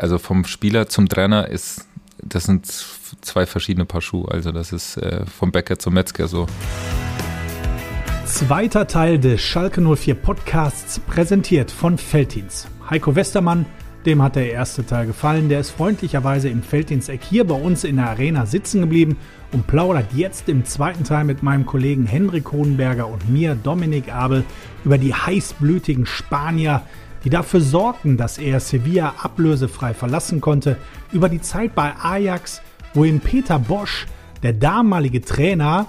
Also vom Spieler zum Trainer ist, das sind zwei verschiedene Paar Schuhe. Also das ist äh, vom Bäcker zum Metzger so. Zweiter Teil des Schalke 04 Podcasts, präsentiert von Feldins. Heiko Westermann, dem hat der erste Teil gefallen. Der ist freundlicherweise im Feldins-Eck hier bei uns in der Arena sitzen geblieben und plaudert jetzt im zweiten Teil mit meinem Kollegen Henrik Hohenberger und mir, Dominik Abel, über die heißblütigen Spanier, die dafür sorgten, dass er Sevilla ablösefrei verlassen konnte, über die Zeit bei Ajax, wo ihm Peter Bosch, der damalige Trainer,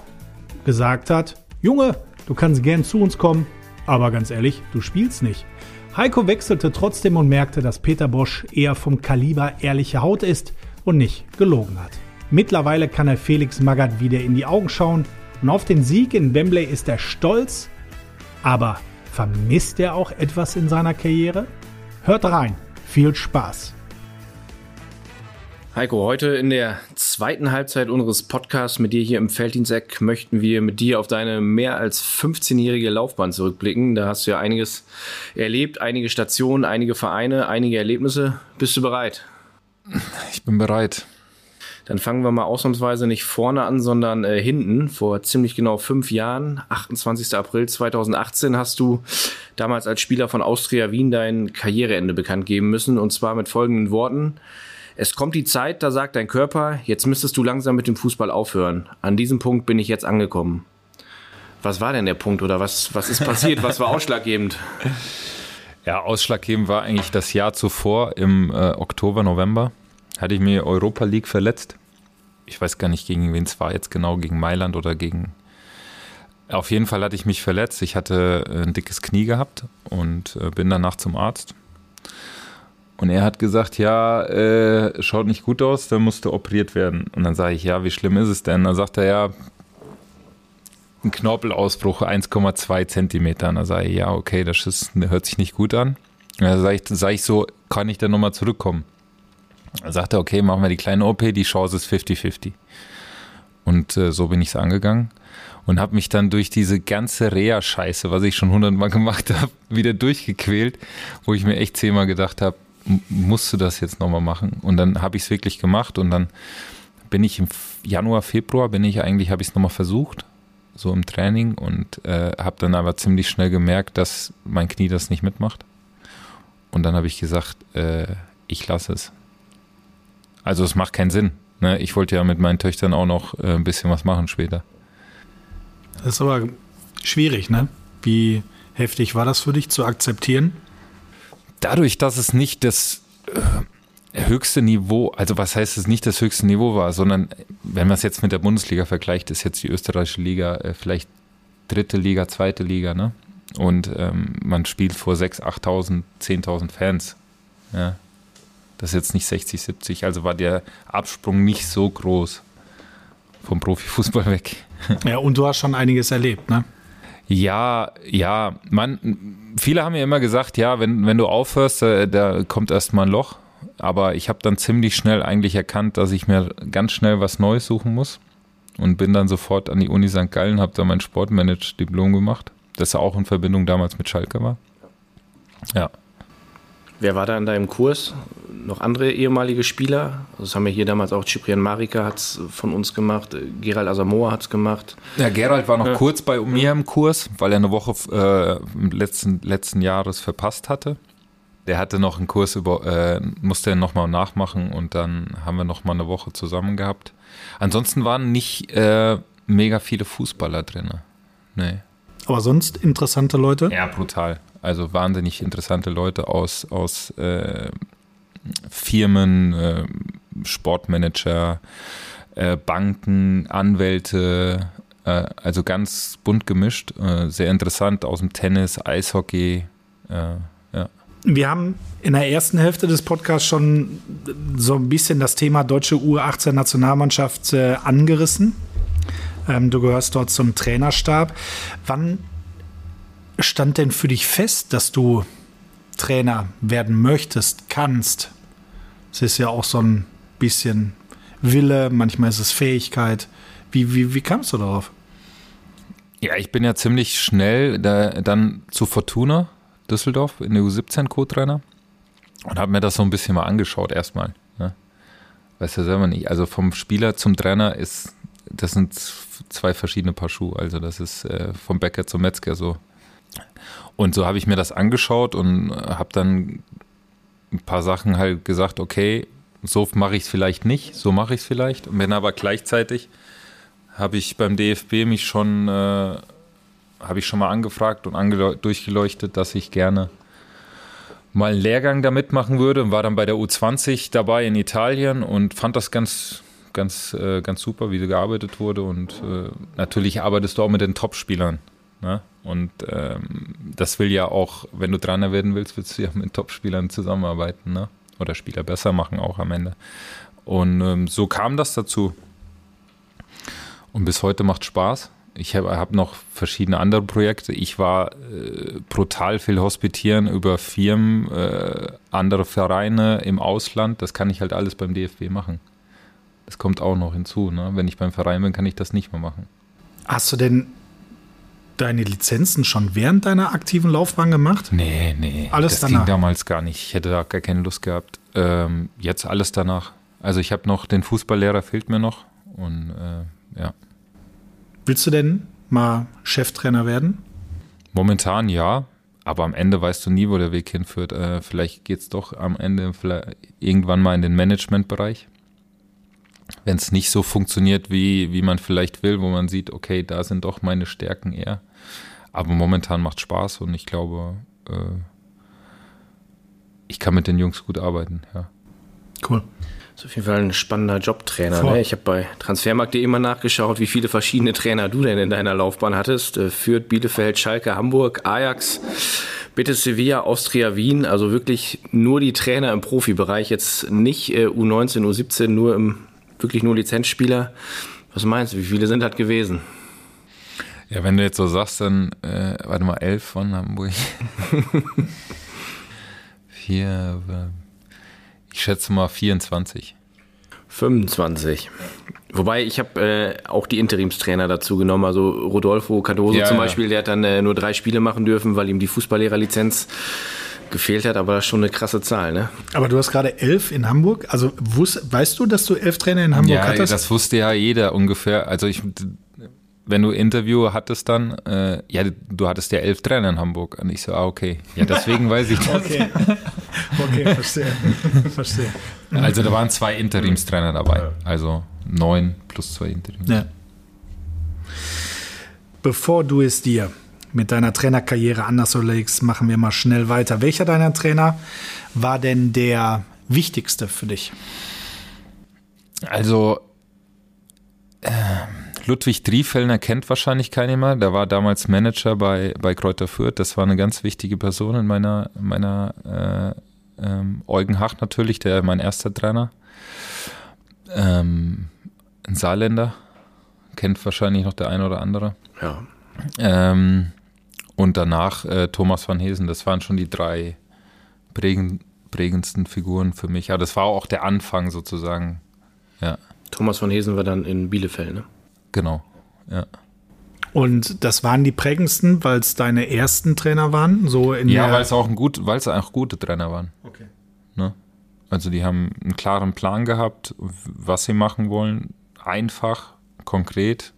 gesagt hat, Junge, du kannst gern zu uns kommen, aber ganz ehrlich, du spielst nicht. Heiko wechselte trotzdem und merkte, dass Peter Bosch eher vom Kaliber ehrliche Haut ist und nicht gelogen hat. Mittlerweile kann er Felix Magath wieder in die Augen schauen und auf den Sieg in Wembley ist er stolz, aber Vermisst er auch etwas in seiner Karriere? Hört rein. Viel Spaß. Heiko, heute in der zweiten Halbzeit unseres Podcasts mit dir hier im Felddiensteck möchten wir mit dir auf deine mehr als 15-jährige Laufbahn zurückblicken. Da hast du ja einiges erlebt, einige Stationen, einige Vereine, einige Erlebnisse. Bist du bereit? Ich bin bereit. Dann fangen wir mal ausnahmsweise nicht vorne an, sondern äh, hinten. Vor ziemlich genau fünf Jahren, 28. April 2018, hast du damals als Spieler von Austria Wien dein Karriereende bekannt geben müssen. Und zwar mit folgenden Worten. Es kommt die Zeit, da sagt dein Körper, jetzt müsstest du langsam mit dem Fußball aufhören. An diesem Punkt bin ich jetzt angekommen. Was war denn der Punkt oder was, was ist passiert? was war ausschlaggebend? Ja, ausschlaggebend war eigentlich das Jahr zuvor im äh, Oktober, November. Hatte ich mir Europa League verletzt ich weiß gar nicht, gegen wen es war jetzt genau, gegen Mailand oder gegen. Auf jeden Fall hatte ich mich verletzt. Ich hatte äh, ein dickes Knie gehabt und äh, bin danach zum Arzt. Und er hat gesagt, ja, äh, schaut nicht gut aus, dann musste operiert werden. Und dann sage ich, ja, wie schlimm ist es denn? Dann sagt er, ja, ein Knorpelausbruch 1,2 Zentimeter. Und dann sage ich, ja, okay, das ist, hört sich nicht gut an. Und dann sage ich, sag ich so, kann ich dann nochmal zurückkommen? Sagte, okay, machen wir die kleine OP, die Chance ist 50-50. Und äh, so bin ich es angegangen und habe mich dann durch diese ganze Reha-Scheiße, was ich schon hundertmal gemacht habe, wieder durchgequält, wo ich mir echt zehnmal gedacht habe, musst du das jetzt nochmal machen? Und dann habe ich es wirklich gemacht und dann bin ich im Januar, Februar, bin ich eigentlich, habe ich es nochmal versucht, so im Training und äh, habe dann aber ziemlich schnell gemerkt, dass mein Knie das nicht mitmacht. Und dann habe ich gesagt, äh, ich lasse es. Also es macht keinen Sinn. Ne? Ich wollte ja mit meinen Töchtern auch noch äh, ein bisschen was machen später. Das ist aber schwierig, ne? Wie heftig war das für dich zu akzeptieren? Dadurch, dass es nicht das äh, höchste Niveau, also was heißt es nicht das höchste Niveau war, sondern wenn man es jetzt mit der Bundesliga vergleicht, ist jetzt die österreichische Liga äh, vielleicht dritte Liga, zweite Liga, ne? Und ähm, man spielt vor 6.000, 8.000, 10.000 Fans. Ja, das ist jetzt nicht 60, 70. Also war der Absprung nicht so groß vom Profifußball weg. Ja, und du hast schon einiges erlebt, ne? Ja, ja. Man, viele haben ja immer gesagt, ja, wenn, wenn du aufhörst, da, da kommt erstmal ein Loch. Aber ich habe dann ziemlich schnell eigentlich erkannt, dass ich mir ganz schnell was Neues suchen muss. Und bin dann sofort an die Uni St. Gallen, habe da mein Sportmanage-Diplom gemacht, das auch in Verbindung damals mit Schalke war. Ja. Wer war da in deinem Kurs? Noch andere ehemalige Spieler? Also das haben wir hier damals auch, Ciprian Marika hat es von uns gemacht, Gerald Asamoah hat es gemacht. Ja, Gerald war noch ja. kurz bei mir im Kurs, weil er eine Woche äh, letzten, letzten Jahres verpasst hatte. Der hatte noch einen Kurs über, äh, musste er nochmal nachmachen und dann haben wir nochmal eine Woche zusammen gehabt. Ansonsten waren nicht äh, mega viele Fußballer drin. Nee. Aber sonst interessante Leute? Ja, brutal. Also wahnsinnig interessante Leute aus, aus äh, Firmen, äh, Sportmanager, äh, Banken, Anwälte, äh, also ganz bunt gemischt, äh, sehr interessant aus dem Tennis, Eishockey, äh, ja. Wir haben in der ersten Hälfte des Podcasts schon so ein bisschen das Thema deutsche U18-Nationalmannschaft angerissen. Ähm, du gehörst dort zum Trainerstab. Wann stand denn für dich fest, dass du Trainer werden möchtest, kannst? Es ist ja auch so ein bisschen Wille, manchmal ist es Fähigkeit. Wie, wie, wie kamst du darauf? Ja, ich bin ja ziemlich schnell da, dann zu Fortuna Düsseldorf in der U17 Co-Trainer. und habe mir das so ein bisschen mal angeschaut erstmal. Ne? Weißt du selber nicht. Also vom Spieler zum Trainer ist, das sind zwei verschiedene Paar Schuhe. Also das ist äh, vom Bäcker zum Metzger so. Und so habe ich mir das angeschaut und habe dann ein paar Sachen halt gesagt, okay, so mache ich es vielleicht nicht, so mache ich es vielleicht. Und wenn aber gleichzeitig habe ich beim DFB mich schon, äh, habe ich schon mal angefragt und durchgeleuchtet, dass ich gerne mal einen Lehrgang da mitmachen würde und war dann bei der U20 dabei in Italien und fand das ganz, ganz, äh, ganz super, wie gearbeitet wurde. Und äh, natürlich arbeitest du auch mit den Top-Spielern. Ne? Und ähm, das will ja auch, wenn du Trainer werden willst, willst du ja mit Top-Spielern zusammenarbeiten. Ne? Oder Spieler besser machen auch am Ende. Und ähm, so kam das dazu. Und bis heute macht Spaß. Ich habe hab noch verschiedene andere Projekte. Ich war äh, brutal viel hospitieren über Firmen, äh, andere Vereine im Ausland. Das kann ich halt alles beim DFB machen. Das kommt auch noch hinzu. Ne? Wenn ich beim Verein bin, kann ich das nicht mehr machen. Hast du denn deine Lizenzen schon während deiner aktiven Laufbahn gemacht? Nee, nee. Alles das danach? ging damals gar nicht. Ich hätte da gar keine Lust gehabt. Ähm, jetzt alles danach. Also ich habe noch, den Fußballlehrer fehlt mir noch. Und äh, ja. Willst du denn mal Cheftrainer werden? Momentan ja, aber am Ende weißt du nie, wo der Weg hinführt. Äh, vielleicht geht es doch am Ende irgendwann mal in den Managementbereich. Wenn es nicht so funktioniert, wie, wie man vielleicht will, wo man sieht, okay, da sind doch meine Stärken eher. Aber momentan macht Spaß und ich glaube, äh, ich kann mit den Jungs gut arbeiten, ja. Cool. Das ist auf jeden Fall ein spannender Jobtrainer. Ne? Ich habe bei transfermarkt.de immer nachgeschaut, wie viele verschiedene Trainer du denn in deiner Laufbahn hattest. Äh, Fürth, Bielefeld, Schalke, Hamburg, Ajax, bitte Sevilla, Austria, Wien. Also wirklich nur die Trainer im Profibereich. Jetzt nicht äh, U19, U17, nur im, wirklich nur Lizenzspieler. Was meinst du, wie viele sind das gewesen? Ja, wenn du jetzt so sagst, dann, äh, warte mal, elf von Hamburg. Vier, ich schätze mal 24. 25. Wobei ich habe äh, auch die Interimstrainer dazu genommen. Also Rodolfo Cardoso ja, zum Beispiel, ja. der hat dann äh, nur drei Spiele machen dürfen, weil ihm die Fußballlehrerlizenz gefehlt hat, aber das ist schon eine krasse Zahl, ne? Aber du hast gerade elf in Hamburg. Also wusst, weißt du, dass du elf Trainer in Hamburg ja, hattest? Ja, das wusste ja jeder ungefähr. Also ich wenn du Interview hattest dann, äh, ja, du hattest ja elf Trainer in Hamburg. Und ich so, ah, okay. Ja, deswegen weiß ich das. okay, okay verstehe. verstehe. Also da waren zwei Interimstrainer dabei. Also neun plus zwei Interims. Ja. Bevor du es dir mit deiner Trainerkarriere anders überlegst, machen wir mal schnell weiter. Welcher deiner Trainer war denn der wichtigste für dich? Also, ähm, Ludwig Driefellner kennt wahrscheinlich keiner mehr. Der war damals Manager bei, bei Kräuter Fürth. Das war eine ganz wichtige Person in meiner, meiner äh, ähm, Eugen Hach natürlich, der mein erster Trainer. Ähm, ein Saarländer. Kennt wahrscheinlich noch der eine oder andere. Ja. Ähm, und danach äh, Thomas van Hesen. Das waren schon die drei prägend, prägendsten Figuren für mich. Aber das war auch der Anfang sozusagen. Ja. Thomas van Hesen war dann in Bielefeld, ne? Genau, ja. Und das waren die prägendsten, weil es deine ersten Trainer waren? So in ja, weil es auch, ein gut, auch gute Trainer waren. Okay. Ne? Also die haben einen klaren Plan gehabt, was sie machen wollen. Einfach, konkret.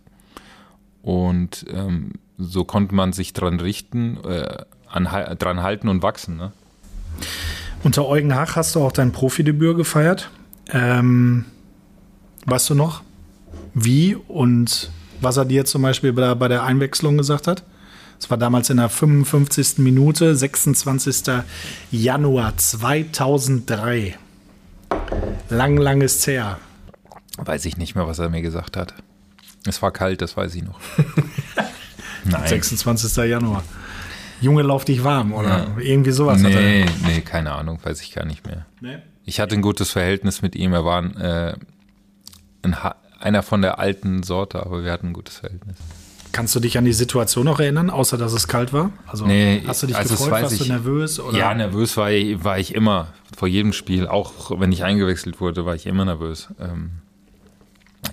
Und ähm, so konnte man sich dran richten, äh, an, dran halten und wachsen. Ne? Unter Eugen Hach hast du auch dein Profidebüt gefeiert. Ähm, weißt du noch, wie und was er dir zum Beispiel bei, der Einwechslung gesagt hat. Es war damals in der 55. Minute, 26. Januar 2003. Lang, lang ist her. Weiß ich nicht mehr, was er mir gesagt hat. Es war kalt, das weiß ich noch. Nein. 26. Januar. Junge, lauf dich warm oder ja. irgendwie sowas. Nee, nee, keine Ahnung, weiß ich gar nicht mehr. Nee? Ich hatte ein gutes Verhältnis mit ihm. Er war ein, äh, ein einer von der alten Sorte, aber wir hatten ein gutes Verhältnis. Kannst du dich an die Situation noch erinnern, außer dass es kalt war? Also nee, hast du dich also gefreut, warst ich, du nervös? Oder? Ja, nervös war ich, war ich immer. Vor jedem Spiel, auch wenn ich eingewechselt wurde, war ich immer nervös. Ähm,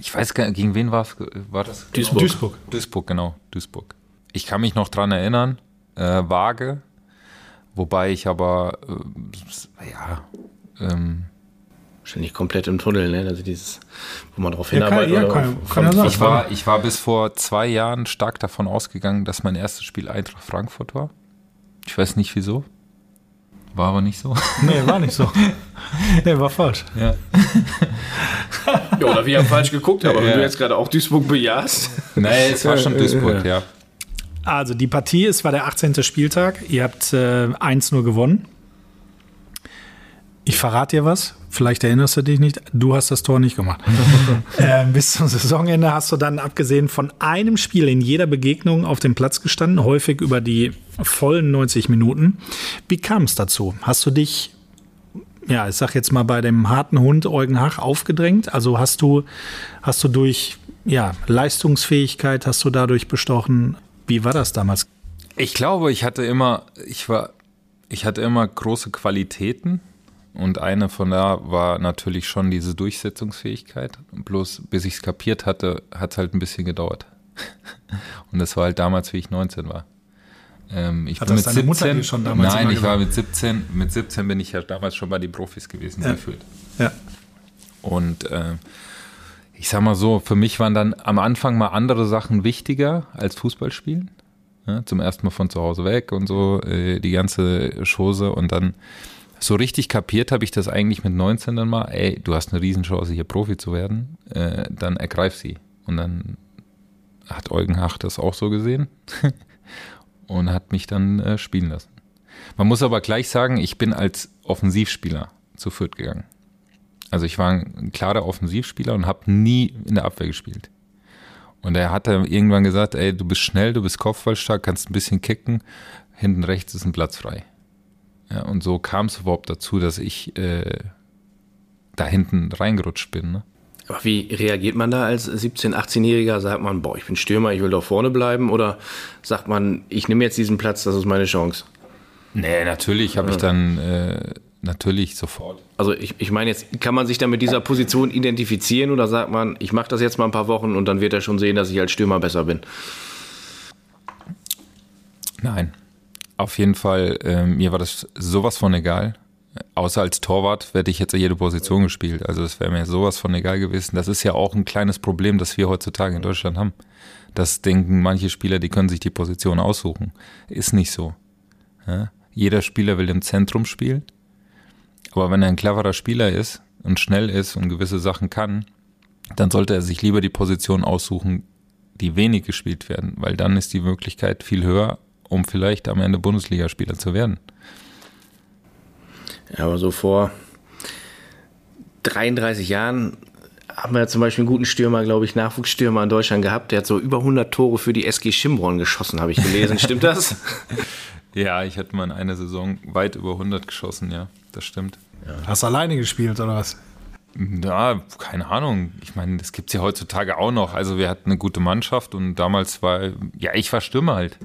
ich weiß gar nicht, gegen wen war es? War das? Duisburg. Duisburg. Duisburg, genau. Duisburg. Ich kann mich noch dran erinnern, äh, vage, Wobei ich aber, äh, ja, ähm, Wahrscheinlich komplett im Tunnel, ne? Also dieses, wo man drauf Ja, kann- hinarbeitet. ja, oder kann- kann ja ich, war, ich war bis vor zwei Jahren stark davon ausgegangen, dass mein erstes Spiel Eintracht Frankfurt war. Ich weiß nicht wieso. War aber nicht so. Nee, war nicht so. nee, war falsch. Ja. Ja, oder wir haben falsch geguckt, aber wenn du jetzt gerade auch Duisburg bejahst. Nee, es war schon Duisburg, ja. Also die Partie, es war der 18. Spieltag. Ihr habt äh, 1-0 gewonnen. Ich verrate dir was. Vielleicht erinnerst du dich nicht. Du hast das Tor nicht gemacht. äh, bis zum Saisonende hast du dann, abgesehen von einem Spiel in jeder Begegnung auf dem Platz gestanden, häufig über die vollen 90 Minuten. Wie kam es dazu? Hast du dich, ja, ich sag jetzt mal bei dem harten Hund Eugen Hach aufgedrängt? Also hast du, hast du durch ja, Leistungsfähigkeit, hast du dadurch bestochen? Wie war das damals? Ich glaube, ich hatte immer, ich war, ich hatte immer große Qualitäten und eine von da war natürlich schon diese Durchsetzungsfähigkeit. Bloß bis ich es kapiert hatte, hat es halt ein bisschen gedauert. Und das war halt damals, wie ich 19 war. Ähm, ich Hat bin mit deine Mutter dir schon damals Nein, ich war mit 17. Mit 17 bin ich ja damals schon bei den Profis gewesen, Ja. gefühlt. Ja. Und äh, ich sag mal so, für mich waren dann am Anfang mal andere Sachen wichtiger als Fußballspielen. Ja, zum ersten Mal von zu Hause weg und so, äh, die ganze Chose. Und dann so richtig kapiert habe ich das eigentlich mit 19 dann mal, ey, du hast eine Riesenchance, hier Profi zu werden, äh, dann ergreif sie. Und dann hat Eugen Hach das auch so gesehen und hat mich dann äh, spielen lassen. Man muss aber gleich sagen, ich bin als Offensivspieler zu Fürth gegangen. Also ich war ein klarer Offensivspieler und habe nie in der Abwehr gespielt. Und er hat dann irgendwann gesagt, ey, du bist schnell, du bist kopfballstark, kannst ein bisschen kicken, hinten rechts ist ein Platz frei. Ja, und so kam es überhaupt dazu, dass ich äh, da hinten reingerutscht bin. Ne? Aber wie reagiert man da als 17-, 18-Jähriger? Sagt man, boah, ich bin Stürmer, ich will doch vorne bleiben? Oder sagt man, ich nehme jetzt diesen Platz, das ist meine Chance? Nee, natürlich habe ich dann äh, natürlich sofort. Also ich, ich meine jetzt, kann man sich dann mit dieser Position identifizieren oder sagt man, ich mache das jetzt mal ein paar Wochen und dann wird er schon sehen, dass ich als Stürmer besser bin? Nein. Auf jeden Fall, äh, mir war das sowas von egal. Außer als Torwart hätte ich jetzt jede Position gespielt. Also das wäre mir sowas von egal gewesen. Das ist ja auch ein kleines Problem, das wir heutzutage in Deutschland haben. Das denken manche Spieler, die können sich die Position aussuchen. Ist nicht so. Ja? Jeder Spieler will im Zentrum spielen. Aber wenn er ein cleverer Spieler ist und schnell ist und gewisse Sachen kann, dann sollte er sich lieber die Position aussuchen, die wenig gespielt werden, weil dann ist die Möglichkeit viel höher, um vielleicht am Ende Bundesligaspieler zu werden. Ja, aber so vor 33 Jahren haben wir zum Beispiel einen guten Stürmer, glaube ich, Nachwuchsstürmer in Deutschland gehabt. Der hat so über 100 Tore für die SG Schimbron geschossen, habe ich gelesen. Stimmt das? Ja, ich hatte mal in einer Saison weit über 100 geschossen, ja, das stimmt. Hast du alleine gespielt oder was? Ja, keine Ahnung. Ich meine, das gibt's ja heutzutage auch noch. Also wir hatten eine gute Mannschaft und damals war, ja, ich war Stürmer halt.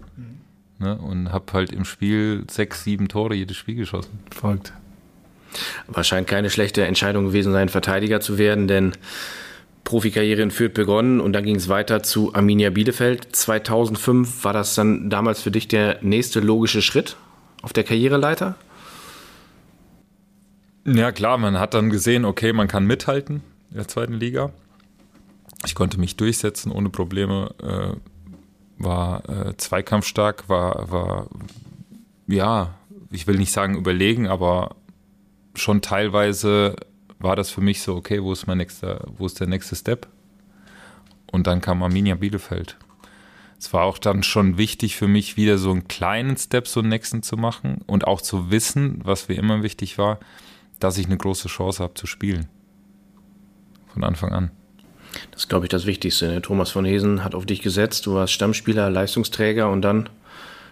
Ne? Und habe halt im Spiel sechs, sieben Tore jedes Spiel geschossen. Folgt. Wahrscheinlich keine schlechte Entscheidung gewesen sein, Verteidiger zu werden, denn Profikarriere in Fürth begonnen und dann ging es weiter zu Arminia Bielefeld. 2005 war das dann damals für dich der nächste logische Schritt auf der Karriereleiter? Ja, klar, man hat dann gesehen, okay, man kann mithalten in der zweiten Liga. Ich konnte mich durchsetzen ohne Probleme, äh, war äh, zweikampfstark, war, war, ja, ich will nicht sagen überlegen, aber schon teilweise war das für mich so, okay, wo ist mein nächster, wo ist der nächste Step? Und dann kam Arminia Bielefeld. Es war auch dann schon wichtig für mich, wieder so einen kleinen Step, so einen nächsten zu machen und auch zu wissen, was mir immer wichtig war, dass ich eine große Chance habe zu spielen. Von Anfang an. Das ist, glaube ich, das Wichtigste. Ne? Thomas von Hesen hat auf dich gesetzt. Du warst Stammspieler, Leistungsträger und dann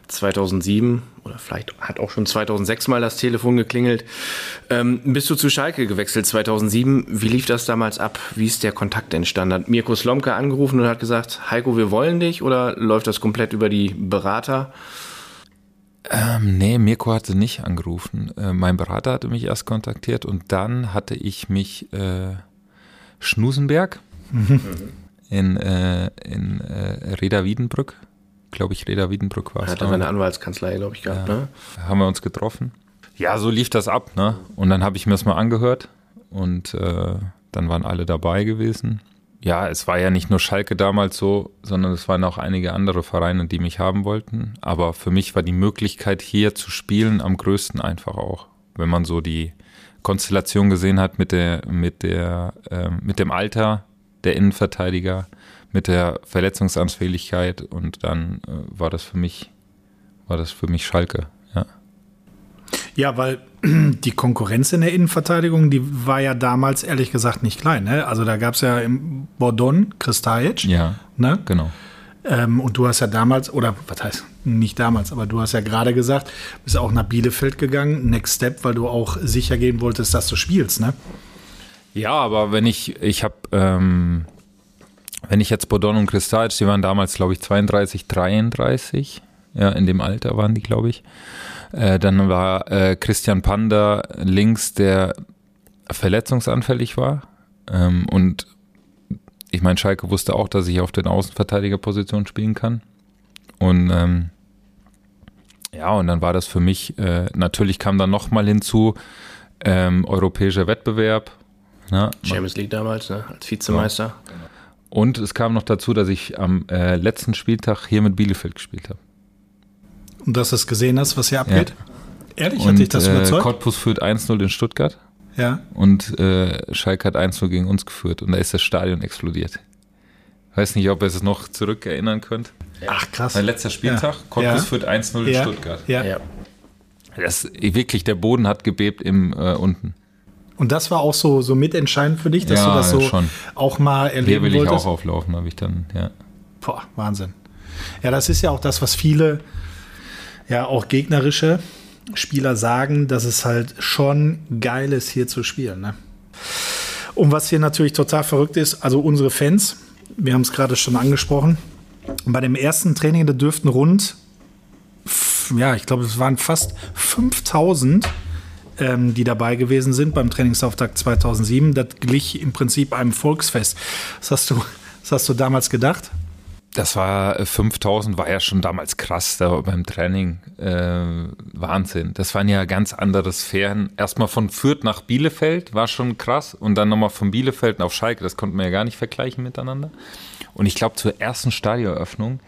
2007 oder vielleicht hat auch schon 2006 mal das Telefon geklingelt. Ähm, bist du zu Schalke gewechselt 2007? Wie lief das damals ab? Wie ist der Kontakt entstanden? Hat Mirko Slomka angerufen und hat gesagt, Heiko, wir wollen dich? Oder läuft das komplett über die Berater? Ähm, nee, Mirko hatte nicht angerufen. Äh, mein Berater hatte mich erst kontaktiert und dann hatte ich mich äh, Schnusenberg in, äh, in äh, Reda Wiedenbrück glaube ich, Reda Wiedenbrück war es. Hat er seine Anwaltskanzlei, glaube ich, gehabt, ja. ne? Haben wir uns getroffen. Ja, so lief das ab, ne? Und dann habe ich mir das mal angehört und äh, dann waren alle dabei gewesen. Ja, es war ja nicht nur Schalke damals so, sondern es waren auch einige andere Vereine, die mich haben wollten. Aber für mich war die Möglichkeit, hier zu spielen, am größten einfach auch. Wenn man so die Konstellation gesehen hat mit der, mit der, äh, mit dem Alter der Innenverteidiger, mit der Verletzungsanfälligkeit und dann äh, war das für mich, war das für mich Schalke, ja. Ja, weil die Konkurrenz in der Innenverteidigung, die war ja damals ehrlich gesagt nicht klein. Ne? Also da gab es ja im Bordon Kristajic. Ja, ne? genau. Ähm, und du hast ja damals, oder was heißt, nicht damals, aber du hast ja gerade gesagt, bist auch nach Bielefeld gegangen, Next Step, weil du auch sicher gehen wolltest, dass du spielst, ne? Ja, aber wenn ich, ich habe, ähm, wenn ich jetzt Bordon und Kristajic, die waren damals, glaube ich, 32, 33, ja, in dem Alter waren die, glaube ich. Äh, dann war äh, Christian Panda links, der verletzungsanfällig war. Ähm, und ich meine, Schalke wusste auch, dass ich auf den Außenverteidigerpositionen spielen kann. Und ähm, ja, und dann war das für mich, äh, natürlich kam dann nochmal hinzu, ähm, europäischer Wettbewerb. Ne? Champions League damals, ne? als Vizemeister. Ja, genau. Und es kam noch dazu, dass ich am äh, letzten Spieltag hier mit Bielefeld gespielt habe. Und dass du es gesehen hast, was hier abgeht? Ja. Ehrlich, hat dich das äh, überzeugt? Cottbus führt 1-0 in Stuttgart. Ja. Und äh, Schalke hat 1-0 gegen uns geführt und da ist das Stadion explodiert. Weiß nicht, ob ihr es noch zurückerinnern könnt. Ach, krass. Mein letzter Spieltag, ja. Cottbus ja. führt 1-0 in ja. Stuttgart. Ja. ja. Das, wirklich, der Boden hat gebebt im äh, unten. Und das war auch so, so mitentscheidend für dich, dass ja, du das so schon. auch mal erleben Hier will wolltest? ich auch auflaufen, habe ich dann, ja. Boah, Wahnsinn. Ja, das ist ja auch das, was viele, ja, auch gegnerische Spieler sagen, dass es halt schon geil ist, hier zu spielen. Ne? Und was hier natürlich total verrückt ist, also unsere Fans, wir haben es gerade schon angesprochen, bei dem ersten Training, da dürften rund, ja, ich glaube, es waren fast 5000 ähm, die dabei gewesen sind beim Trainingsauftakt 2007. Das glich im Prinzip einem Volksfest. Was hast du, was hast du damals gedacht? Das war 5000, war ja schon damals krass da beim Training. Äh, Wahnsinn. Das waren ja ganz andere Sphären. Erstmal von Fürth nach Bielefeld war schon krass und dann nochmal von Bielefeld auf Schalke. Das konnten wir ja gar nicht vergleichen miteinander. Und ich glaube, zur ersten Stadioneröffnung,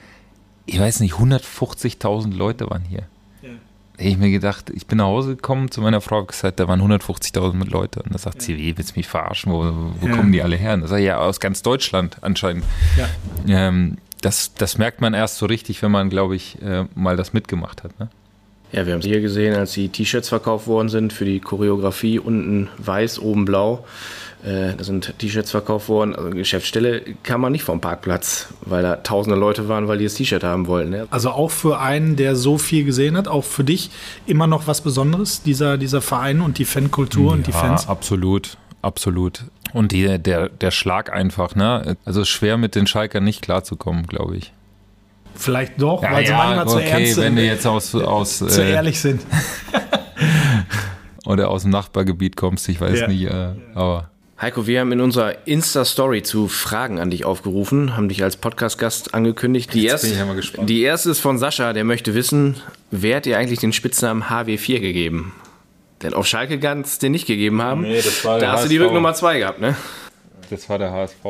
ich weiß nicht, 150.000 Leute waren hier hätte ich mir gedacht, ich bin nach Hause gekommen zu meiner Frau, gesagt, da waren 150.000 Leute. Und da sagt sie, wie willst du mich verarschen? Wo, wo ja. kommen die alle her? Und da sage ich, ja, aus ganz Deutschland anscheinend. Ja. Ähm, das, das merkt man erst so richtig, wenn man, glaube ich, äh, mal das mitgemacht hat. Ne? Ja, wir haben es hier gesehen, als die T-Shirts verkauft worden sind für die Choreografie, unten weiß, oben blau. Äh, da sind T-Shirts verkauft worden. Also Geschäftsstelle kam man nicht vom Parkplatz, weil da tausende Leute waren, weil die das T-Shirt haben wollten. Ne? Also auch für einen, der so viel gesehen hat, auch für dich immer noch was Besonderes, dieser, dieser Verein und die Fankultur ja, und die Fans? absolut, absolut. Und die, der, der Schlag einfach, ne? Also schwer mit den Schalkern nicht klarzukommen, glaube ich. Vielleicht doch, ja, weil sie ja, manchmal okay, zu ernst sind. wenn du jetzt aus, aus zu äh, ehrlich sind. oder aus dem Nachbargebiet kommst, ich weiß Ja. nicht, äh, aber Heiko, wir haben in unserer Insta-Story zu Fragen an dich aufgerufen, haben dich als Podcast-Gast angekündigt. Die, Jetzt erste, bin ich ja mal gespannt. die erste ist von Sascha, der möchte wissen, wer hat dir eigentlich den Spitznamen HW4 gegeben? Denn auf Schalke es den nicht gegeben haben. Nee, das war der da hast du die HSV. Rücknummer 2 gehabt, ne? das war der HSV.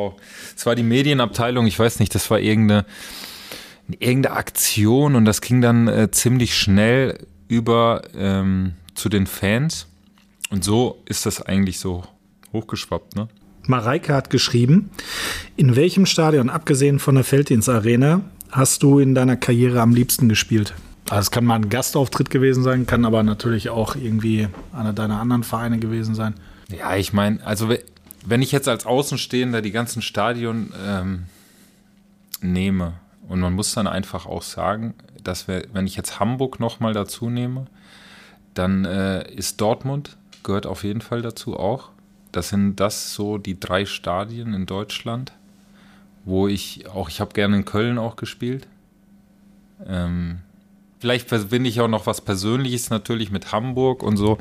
Das war die Medienabteilung, ich weiß nicht, das war irgendeine, irgendeine Aktion und das ging dann äh, ziemlich schnell über ähm, zu den Fans. Und so ist das eigentlich so hochgeschwappt, ne? Mareike hat geschrieben, in welchem Stadion, abgesehen von der Feldins Arena, hast du in deiner Karriere am liebsten gespielt? Also es kann mal ein Gastauftritt gewesen sein, kann aber natürlich auch irgendwie einer deiner anderen Vereine gewesen sein. Ja, ich meine, also we- wenn ich jetzt als Außenstehender die ganzen Stadion ähm, nehme und man muss dann einfach auch sagen, dass wir, wenn ich jetzt Hamburg nochmal dazu nehme, dann äh, ist Dortmund, gehört auf jeden Fall dazu auch. Das sind das so die drei Stadien in Deutschland, wo ich auch, ich habe gerne in Köln auch gespielt. Ähm, vielleicht verbinde ich auch noch was Persönliches natürlich mit Hamburg und so.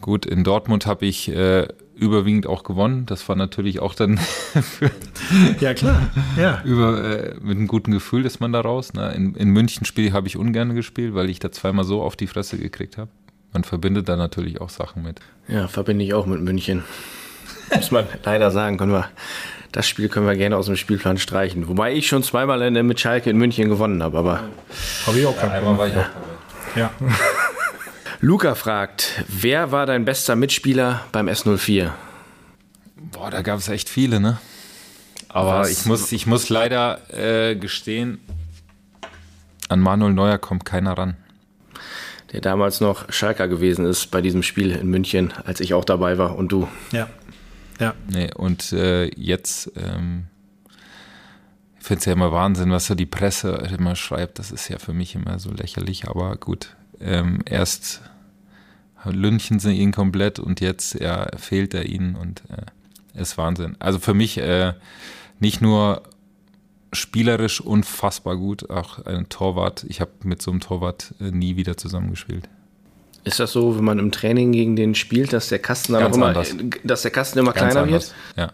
Gut, in Dortmund habe ich äh, überwiegend auch gewonnen. Das war natürlich auch dann ja klar, ja. über äh, mit einem guten Gefühl ist man da raus. Ne? In, in München Spiel habe ich ungern gespielt, weil ich da zweimal so auf die Fresse gekriegt habe. Man verbindet da natürlich auch Sachen mit. Ja, verbinde ich auch mit München. Muss man leider sagen, können wir das Spiel können wir gerne aus dem Spielplan streichen. Wobei ich schon zweimal mit Schalke in München gewonnen habe, aber. Habe ich auch keinen ja, Einmal war ich auch dabei. Ja. Luca fragt, wer war dein bester Mitspieler beim S04? Boah, da gab es echt viele, ne? Aber ich muss, ich muss leider äh, gestehen, an Manuel Neuer kommt keiner ran. Der damals noch Schalker gewesen ist bei diesem Spiel in München, als ich auch dabei war und du. Ja. Ja. Nee, und äh, jetzt, ähm, ich finde es ja immer Wahnsinn, was so die Presse immer schreibt. Das ist ja für mich immer so lächerlich, aber gut. Ähm, erst lünchen sie ihn komplett und jetzt ja, fehlt er ihnen und äh, ist Wahnsinn. Also für mich äh, nicht nur spielerisch unfassbar gut, auch ein Torwart. Ich habe mit so einem Torwart äh, nie wieder zusammengespielt. Ist das so, wenn man im Training gegen den spielt, dass der Kasten dann immer, dass der Kasten immer Ganz kleiner anders. wird? Ja.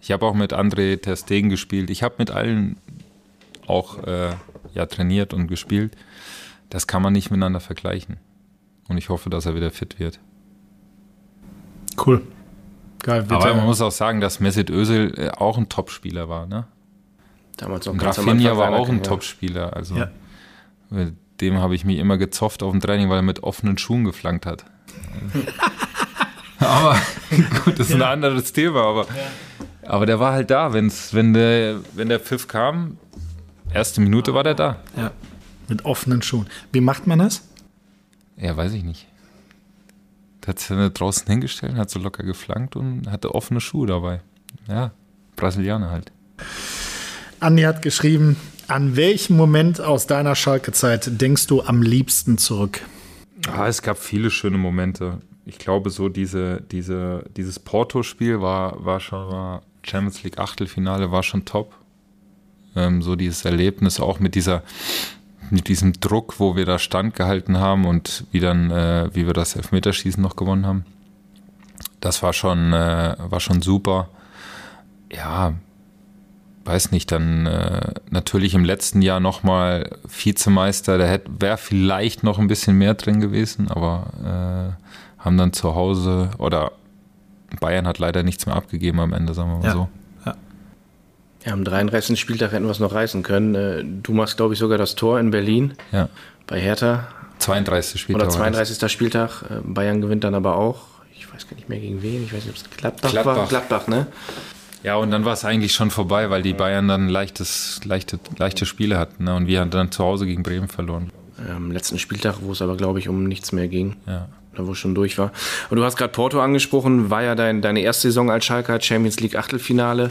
Ich habe auch mit André Terstegen gespielt. Ich habe mit allen auch äh, ja, trainiert und gespielt. Das kann man nicht miteinander vergleichen. Und ich hoffe, dass er wieder fit wird. Cool. Geil. Bitte. Aber man muss auch sagen, dass Mesut Özil äh, auch ein Topspieler war, ne? Damals auch Rafinha war auch ein Topspieler. Also ja dem habe ich mich immer gezofft auf dem Training, weil er mit offenen Schuhen geflankt hat. aber gut, das ist ein anderes Thema, aber, aber der war halt da, wenn's, wenn, der, wenn der Pfiff kam, erste Minute war der da. Ja, mit offenen Schuhen. Wie macht man das? Ja, weiß ich nicht. Der hat sich draußen hingestellt, hat so locker geflankt und hatte offene Schuhe dabei. Ja, Brasilianer halt. Andi hat geschrieben, an welchen Moment aus deiner Schalke-Zeit denkst du am liebsten zurück? Ah, es gab viele schöne Momente. Ich glaube, so diese, diese, dieses Porto-Spiel war, war schon war Champions League Achtelfinale war schon top. Ähm, so dieses Erlebnis auch mit dieser mit diesem Druck, wo wir da standgehalten haben und wie dann, äh, wie wir das Elfmeterschießen noch gewonnen haben. Das war schon, äh, war schon super. Ja, weiß nicht, dann äh, natürlich im letzten Jahr nochmal Vizemeister, da wäre vielleicht noch ein bisschen mehr drin gewesen, aber äh, haben dann zu Hause oder Bayern hat leider nichts mehr abgegeben am Ende, sagen wir mal ja. so. Ja. ja, am 33. Spieltag hätten wir es noch reißen können. Äh, du machst, glaube ich, sogar das Tor in Berlin ja. bei Hertha. 32. Spieltag. Oder 32. Spieltag. Äh, Bayern gewinnt dann aber auch. Ich weiß gar nicht mehr gegen wen. Ich weiß nicht, ob es Gladbach, Gladbach war. Gladbach, ne? Ja, und dann war es eigentlich schon vorbei, weil die Bayern dann leichtes, leichte, leichte Spiele hatten. Ne? Und wir haben dann zu Hause gegen Bremen verloren. Am letzten Spieltag, wo es aber, glaube ich, um nichts mehr ging. Ja. Da wo es schon durch war. Und du hast gerade Porto angesprochen, war ja dein, deine erste Saison als Schalker, Champions League Achtelfinale.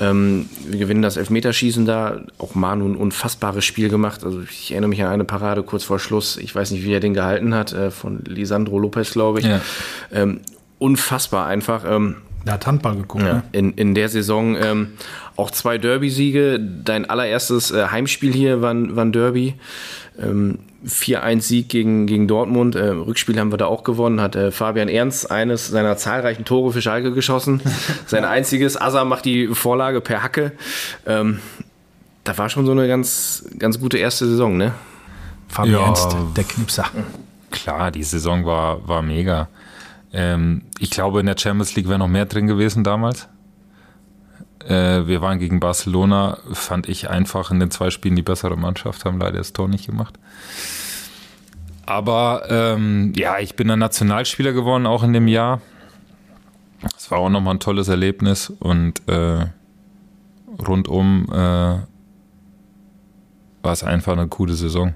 Ähm, wir gewinnen das Elfmeterschießen da. Auch Manu ein unfassbares Spiel gemacht. Also ich erinnere mich an eine Parade kurz vor Schluss. Ich weiß nicht, wie er den gehalten hat, äh, von Lisandro Lopez, glaube ich. Ja. Ähm, unfassbar einfach. Ähm, der hat Handball geguckt. Ja, ne? in, in der Saison ähm, auch zwei Derby-Siege. Dein allererstes äh, Heimspiel hier war, war ein Derby. Ähm, 4-1-Sieg gegen, gegen Dortmund. Äh, Rückspiel haben wir da auch gewonnen. Hat äh, Fabian Ernst eines seiner zahlreichen Tore für Schalke geschossen. Sein einziges. Asa macht die Vorlage per Hacke. Ähm, da war schon so eine ganz, ganz gute erste Saison, ne? Fabian ja, Ernst, der Knipser. Klar, die Saison war, war mega. Ähm, ich glaube, in der Champions League wäre noch mehr drin gewesen damals. Äh, wir waren gegen Barcelona, fand ich einfach in den zwei Spielen die bessere Mannschaft, haben leider das Tor nicht gemacht. Aber ähm, ja, ich bin ein Nationalspieler geworden, auch in dem Jahr. Das war auch nochmal ein tolles Erlebnis und äh, rundum äh, war es einfach eine coole Saison.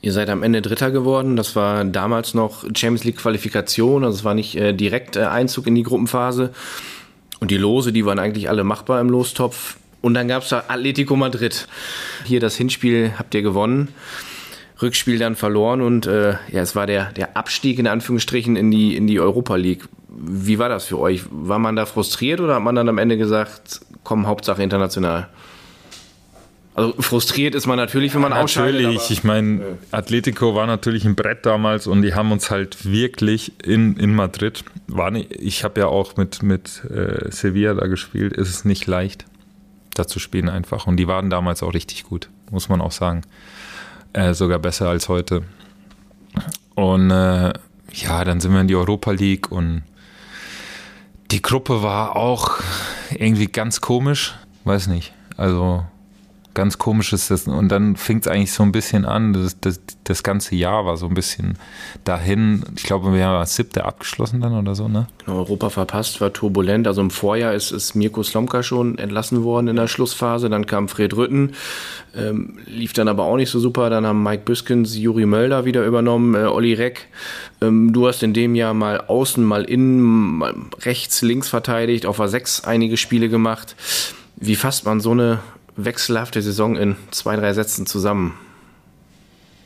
Ihr seid am Ende Dritter geworden. Das war damals noch Champions League Qualifikation. Also es war nicht äh, direkt äh, Einzug in die Gruppenphase. Und die Lose, die waren eigentlich alle machbar im Lostopf. Und dann gab es da Atletico Madrid. Hier das Hinspiel habt ihr gewonnen. Rückspiel dann verloren und äh, ja, es war der, der Abstieg in Anführungsstrichen in die, in die Europa League. Wie war das für euch? War man da frustriert oder hat man dann am Ende gesagt, komm, Hauptsache international? Also frustriert ist man natürlich, wenn man ausscheidet. Natürlich, ich meine, Atletico war natürlich ein Brett damals und die haben uns halt wirklich in, in Madrid, war nicht, ich habe ja auch mit, mit äh, Sevilla da gespielt, ist es nicht leicht, da zu spielen einfach. Und die waren damals auch richtig gut, muss man auch sagen. Äh, sogar besser als heute. Und äh, ja, dann sind wir in die Europa League und die Gruppe war auch irgendwie ganz komisch, weiß nicht. Also ganz komisch ist das. Und dann fing es eigentlich so ein bisschen an. Das, das, das, ganze Jahr war so ein bisschen dahin. Ich glaube, wir haben das siebte abgeschlossen dann oder so, ne? Genau, Europa verpasst, war turbulent. Also im Vorjahr ist, ist Mirko Slomka schon entlassen worden in der Schlussphase. Dann kam Fred Rütten, ähm, lief dann aber auch nicht so super. Dann haben Mike Büskens, Juri Mölder wieder übernommen, äh, Olli Reck. Ähm, du hast in dem Jahr mal außen, mal innen, mal rechts, links verteidigt, auf A6 einige Spiele gemacht. Wie fasst man so eine wechselhafte Saison in zwei, drei Sätzen zusammen.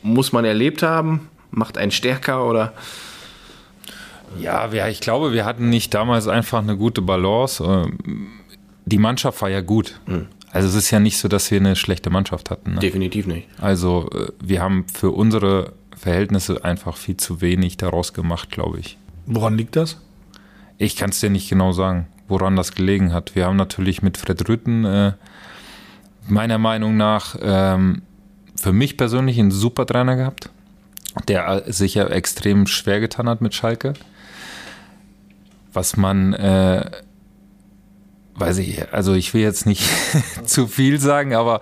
Muss man erlebt haben? Macht einen stärker oder? Ja, wir, ich glaube, wir hatten nicht damals einfach eine gute Balance. Ähm, die Mannschaft war ja gut. Hm. Also es ist ja nicht so, dass wir eine schlechte Mannschaft hatten. Ne? Definitiv nicht. Also äh, wir haben für unsere Verhältnisse einfach viel zu wenig daraus gemacht, glaube ich. Woran liegt das? Ich kann es dir nicht genau sagen, woran das gelegen hat. Wir haben natürlich mit Fred Rütten äh, meiner Meinung nach ähm, für mich persönlich einen super Trainer gehabt, der sich ja extrem schwer getan hat mit Schalke. Was man, äh, weiß ich, also ich will jetzt nicht zu viel sagen, aber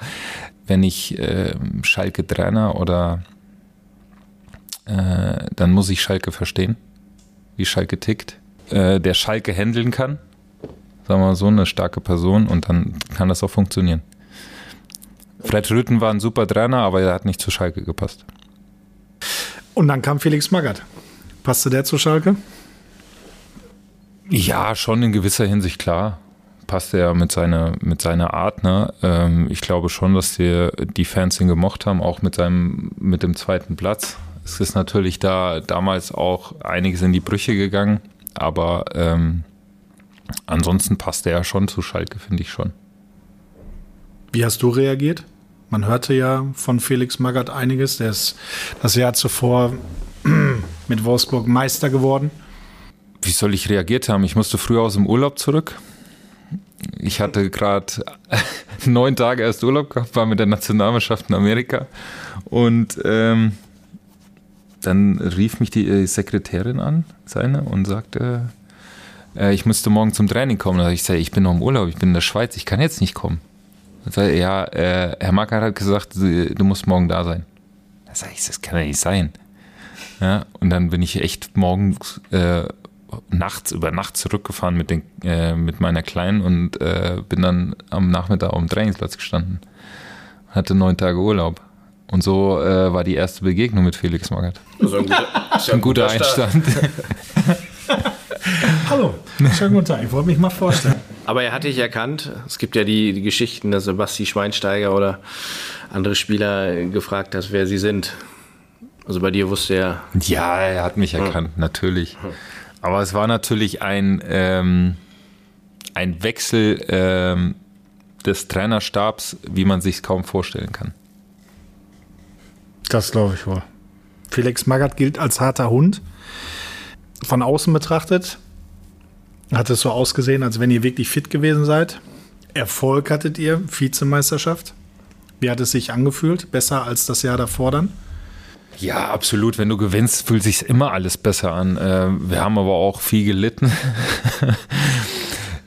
wenn ich äh, Schalke Trainer oder äh, dann muss ich Schalke verstehen, wie Schalke tickt, äh, der Schalke handeln kann, sagen wir mal so, eine starke Person und dann kann das auch funktionieren. Fred Rütten war ein super Trainer, aber er hat nicht zu Schalke gepasst. Und dann kam Felix Magath. Passte der zu Schalke? Ja, schon in gewisser Hinsicht klar. Passte er mit seiner, mit seiner Art. Ne? Ähm, ich glaube schon, dass die, die Fans ihn gemocht haben, auch mit, seinem, mit dem zweiten Platz. Es ist natürlich da damals auch einiges in die Brüche gegangen, aber ähm, ansonsten passte er schon zu Schalke, finde ich schon. Wie hast du reagiert? Man hörte ja von Felix Magath einiges. Der ist das Jahr zuvor mit Wolfsburg Meister geworden. Wie soll ich reagiert haben? Ich musste früher aus dem Urlaub zurück. Ich hatte gerade neun Tage erst Urlaub gehabt, war mit der Nationalmannschaft in Amerika. Und ähm, dann rief mich die äh, Sekretärin an, seine, und sagte, äh, ich müsste morgen zum Training kommen. Da ich gesagt, ich bin noch im Urlaub, ich bin in der Schweiz, ich kann jetzt nicht kommen. Sagt, ja, äh, Herr Macker hat gesagt, du musst morgen da sein. Da sage ich, das kann ja nicht sein. Ja, und dann bin ich echt morgens äh, nachts über Nacht zurückgefahren mit, den, äh, mit meiner Kleinen und äh, bin dann am Nachmittag auf dem Trainingsplatz gestanden. Hatte neun Tage Urlaub. Und so äh, war die erste Begegnung mit Felix Magath. Also ein guter, ein, ein guter Einstand. Hallo, schönen guten Tag. Ich wollte mich mal vorstellen. Aber er hat dich erkannt. Es gibt ja die, die Geschichten, dass Sebastian Schweinsteiger oder andere Spieler gefragt hat, wer sie sind. Also bei dir wusste er. Ja, er hat mich erkannt, hm. natürlich. Aber es war natürlich ein, ähm, ein Wechsel ähm, des Trainerstabs, wie man sich kaum vorstellen kann. Das glaube ich wohl. Felix Magath gilt als harter Hund. Von außen betrachtet hat es so ausgesehen, als wenn ihr wirklich fit gewesen seid. Erfolg hattet ihr, Vizemeisterschaft. Wie hat es sich angefühlt? Besser als das Jahr davor dann? Ja, absolut. Wenn du gewinnst, fühlt sich immer alles besser an. Äh, wir haben aber auch viel gelitten.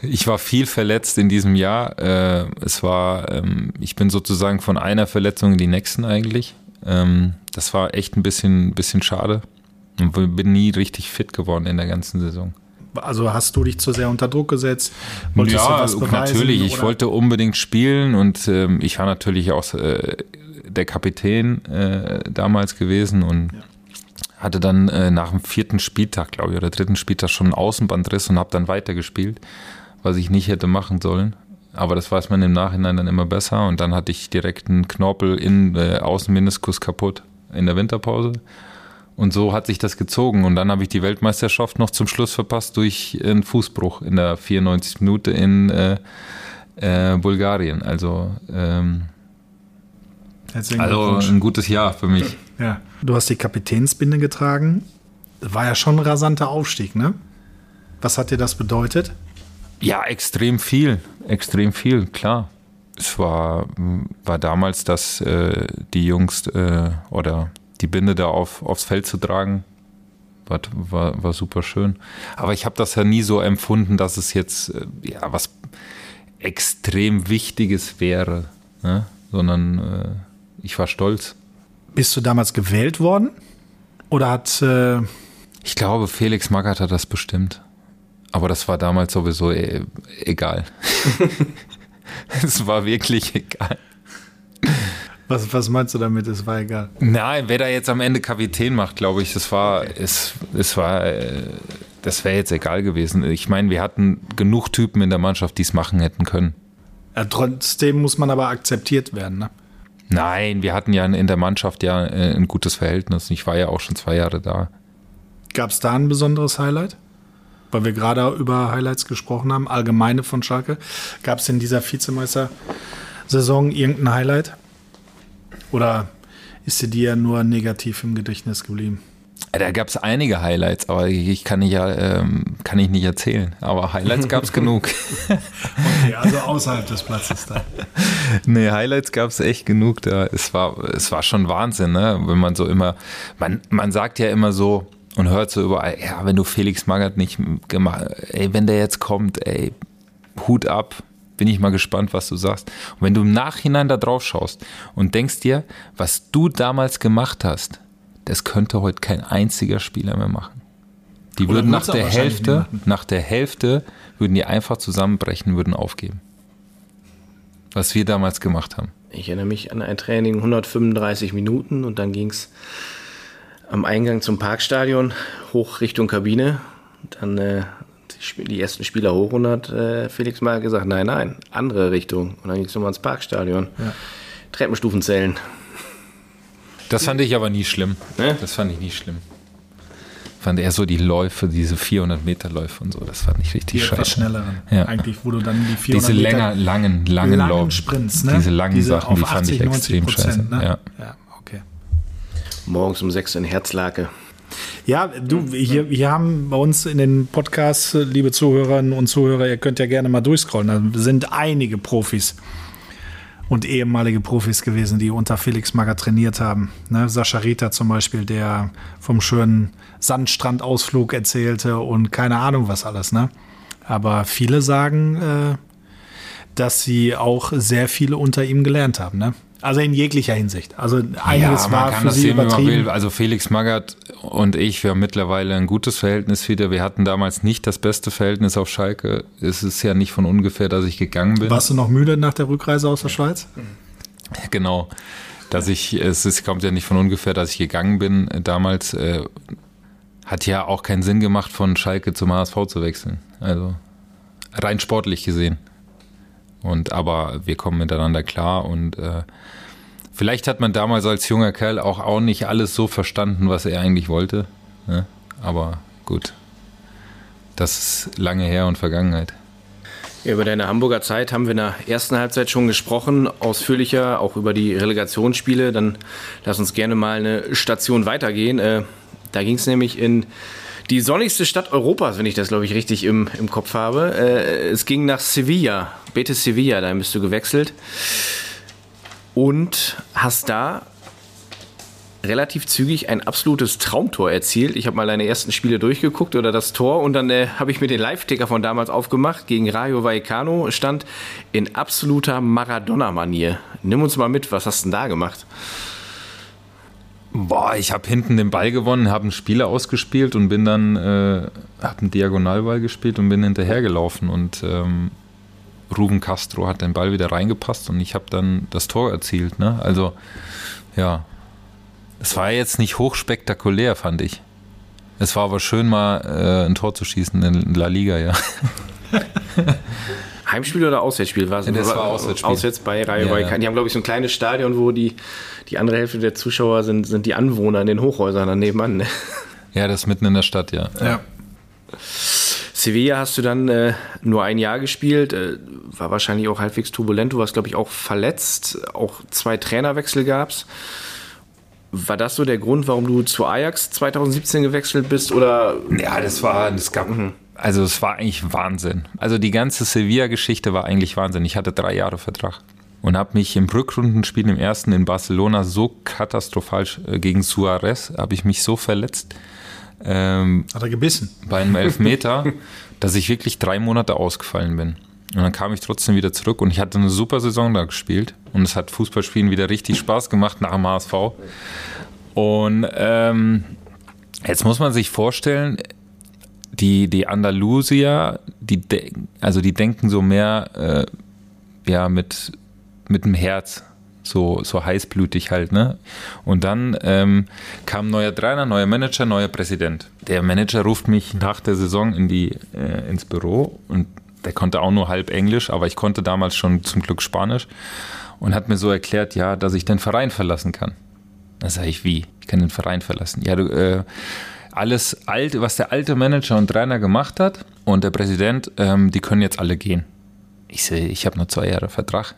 Ich war viel verletzt in diesem Jahr. Äh, es war, ähm, ich bin sozusagen von einer Verletzung in die nächsten eigentlich. Ähm, das war echt ein bisschen, bisschen schade. Und bin nie richtig fit geworden in der ganzen Saison. Also hast du dich zu sehr unter Druck gesetzt? Wolltest ja, natürlich. Ich wollte unbedingt spielen und ähm, ich war natürlich auch äh, der Kapitän äh, damals gewesen und ja. hatte dann äh, nach dem vierten Spieltag, glaube ich, oder dritten Spieltag schon einen Außenbandriss und habe dann weitergespielt, was ich nicht hätte machen sollen. Aber das weiß man im Nachhinein dann immer besser und dann hatte ich direkt einen Knorpel in äh, Außenmeniskus kaputt in der Winterpause und so hat sich das gezogen. Und dann habe ich die Weltmeisterschaft noch zum Schluss verpasst durch einen Fußbruch in der 94 Minute in äh, äh, Bulgarien. Also ähm, Also ein gutes Jahr für mich. Ja. Du hast die Kapitänsbinde getragen. War ja schon ein rasanter Aufstieg, ne? Was hat dir das bedeutet? Ja, extrem viel, extrem viel, klar. Es war, war damals, dass äh, die Jungs äh, oder die Binde da auf, aufs Feld zu tragen, war, war, war super schön. Aber ich habe das ja nie so empfunden, dass es jetzt äh, ja, was extrem Wichtiges wäre, ne? sondern äh, ich war stolz. Bist du damals gewählt worden? Oder hat. Äh, Ich glaube, Felix Magath hat das bestimmt. Aber das war damals sowieso e egal. es war wirklich egal. Was, was meinst du damit? Es war egal. Nein, wer da jetzt am Ende Kapitän macht, glaube ich, das war, es, es war, äh, das wäre jetzt egal gewesen. Ich meine, wir hatten genug Typen in der Mannschaft, die es machen hätten können. Ja, trotzdem muss man aber akzeptiert werden, ne? Nein, wir hatten ja in der Mannschaft ja äh, ein gutes Verhältnis. Ich war ja auch schon zwei Jahre da. Gab es da ein besonderes Highlight? Weil wir gerade über Highlights gesprochen haben, allgemeine von Schalke. Gab es in dieser Vizemeister-Saison irgendein Highlight? Oder ist sie dir nur negativ im Gedächtnis geblieben? Da gab es einige Highlights, aber ich kann, nicht, ähm, kann ich nicht erzählen. Aber Highlights gab es genug. Okay, also außerhalb des Platzes da. Nee, Highlights gab es echt genug da. Es war, es war schon Wahnsinn, ne? Wenn man so immer, man, man sagt ja immer so und hört so überall, ja, wenn du Felix Magath nicht gemacht, ey, wenn der jetzt kommt, ey, Hut ab, bin ich mal gespannt, was du sagst. Und wenn du im Nachhinein da drauf schaust und denkst dir, was du damals gemacht hast, das könnte heute kein einziger Spieler mehr machen. Die Oder würden nach der Hälfte, nach der Hälfte würden die einfach zusammenbrechen, würden aufgeben. Was wir damals gemacht haben. Ich erinnere mich an ein Training 135 Minuten und dann ging es am Eingang zum Parkstadion hoch Richtung Kabine. Dann äh, die, die ersten Spieler hoch und hat äh, Felix mal gesagt, nein, nein, andere Richtung. Und dann ging es nochmal ins Parkstadion. Treppenstufen zählen. Das fand ich aber nie schlimm. Ne? Das fand ich nie schlimm. Fand eher so die Läufe, diese 400 Meter Läufe und so, das fand ich Die richtig etwas scheiße. schnelleren. Ja. Eigentlich, wo du dann die 400 Diese Meter länger, langen, langen, langen. Sprints, ne? Diese langen Sachen, auf die fand ich 80, extrem 90 scheiße. Ne? Ja. ja, okay. Morgens um sechs in Herzlake. Ja, du, hier, hier haben bei uns in den Podcasts, liebe Zuhörerinnen und Zuhörer, ihr könnt ja gerne mal durchscrollen. Da sind einige Profis und ehemalige Profis gewesen, die unter Felix Magath trainiert haben. Ne? Sascha Rita zum Beispiel, der vom schönen Sandstrandausflug erzählte und keine Ahnung was alles. Ne? Aber viele sagen, äh, dass sie auch sehr viele unter ihm gelernt haben. Ne? Also in jeglicher Hinsicht. Also einiges ja, man war kann für das sie sehen, übertrieben. will. Also Felix Magath und ich, wir haben mittlerweile ein gutes Verhältnis wieder. Wir hatten damals nicht das beste Verhältnis auf Schalke. Es ist ja nicht von ungefähr, dass ich gegangen bin. Warst du noch müde nach der Rückreise aus der Schweiz? Genau. Dass ich, es ist, kommt ja nicht von ungefähr, dass ich gegangen bin. Damals äh, hat ja auch keinen Sinn gemacht, von Schalke zum HSV zu wechseln. Also rein sportlich gesehen. Und aber wir kommen miteinander klar und äh, vielleicht hat man damals als junger Kerl auch, auch nicht alles so verstanden, was er eigentlich wollte. Ne? Aber gut. Das ist lange her und Vergangenheit. Über deine Hamburger Zeit haben wir in der ersten Halbzeit schon gesprochen, ausführlicher, auch über die Relegationsspiele. Dann lass uns gerne mal eine Station weitergehen. Äh, da ging es nämlich in die sonnigste Stadt Europas, wenn ich das, glaube ich, richtig im, im Kopf habe. Äh, es ging nach Sevilla, Betis Sevilla, dahin bist du gewechselt. Und hast da relativ zügig ein absolutes Traumtor erzielt. Ich habe mal deine ersten Spiele durchgeguckt oder das Tor und dann äh, habe ich mir den Live-Ticker von damals aufgemacht. Gegen Rayo Vallecano stand in absoluter Maradona-Manier. Nimm uns mal mit, was hast du denn da gemacht? Boah, ich habe hinten den Ball gewonnen, habe einen Spieler ausgespielt und bin dann, äh, habe einen Diagonalball gespielt und bin hinterhergelaufen und ähm, Ruben Castro hat den Ball wieder reingepasst und ich habe dann das Tor erzielt. Ne? Also ja, es war jetzt nicht hochspektakulär, fand ich. Es war aber schön mal äh, ein Tor zu schießen in La Liga, ja. Heimspiel oder Auswärtsspiel? War, das war Auswärtsspiel. Auswärts bei Rayo Ja, Vallecano. ja. Die haben, glaube ich, so ein kleines Stadion, wo die, die andere Hälfte der Zuschauer sind, sind die Anwohner in den Hochhäusern dann nebenan. Ne? Ja, das mitten in der Stadt, ja. Ja. Sevilla hast du dann äh, nur ein Jahr gespielt, äh, war wahrscheinlich auch halbwegs turbulent. Du warst, glaube ich, auch verletzt. Auch zwei Trainerwechsel gab es. War das so der Grund, warum du zu Ajax 2017 gewechselt bist? Oder? Ja, das war, das gab, mhm. Also es war eigentlich Wahnsinn. Also die ganze Sevilla-Geschichte war eigentlich Wahnsinn. Ich hatte drei Jahre Vertrag und habe mich im Rückrundenspiel im ersten in Barcelona so katastrophal äh, gegen Suarez, habe ich mich so verletzt. Ähm, Hat er gebissen? Bei einem Elfmeter, dass ich wirklich drei Monate ausgefallen bin. Und dann kam ich trotzdem wieder zurück und ich hatte eine super Saison da gespielt. Und es hat Fußballspielen wieder richtig Spaß gemacht nach dem HSV. Und ähm, jetzt muss man sich vorstellen, die, die Andalusier, die also die denken so mehr äh, ja, mit, mit dem Herz so, so heißblütig halt, ne? Und dann ähm, kam neuer Trainer, neuer Manager, neuer Präsident. Der Manager ruft mich nach der Saison in die, äh, ins Büro und der konnte auch nur halb Englisch, aber ich konnte damals schon zum Glück Spanisch und hat mir so erklärt, ja, dass ich den Verein verlassen kann. Da sage ich, wie? Ich kann den Verein verlassen. Ja, du, äh, alles alte, was der alte Manager und Trainer gemacht hat und der Präsident, ähm, die können jetzt alle gehen. Ich sehe, ich habe nur zwei Jahre Vertrag.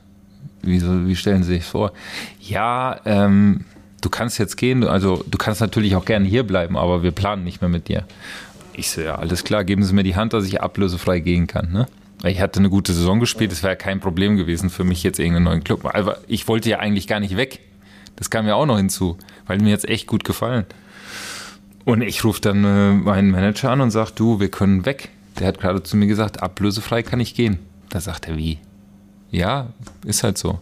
Wie, wie stellen Sie sich vor? Ja, ähm, du kannst jetzt gehen, also du kannst natürlich auch gerne hier bleiben, aber wir planen nicht mehr mit dir. Ich so, ja, alles klar, geben Sie mir die Hand, dass ich ablösefrei gehen kann. Ne? Ich hatte eine gute Saison gespielt, es wäre ja kein Problem gewesen für mich jetzt irgendeinen neuen Club. Aber ich wollte ja eigentlich gar nicht weg. Das kam ja auch noch hinzu, weil mir jetzt echt gut gefallen. Und ich rufe dann äh, meinen Manager an und sage, du, wir können weg. Der hat gerade zu mir gesagt, ablösefrei kann ich gehen. Da sagt er, wie? Ja, ist halt so.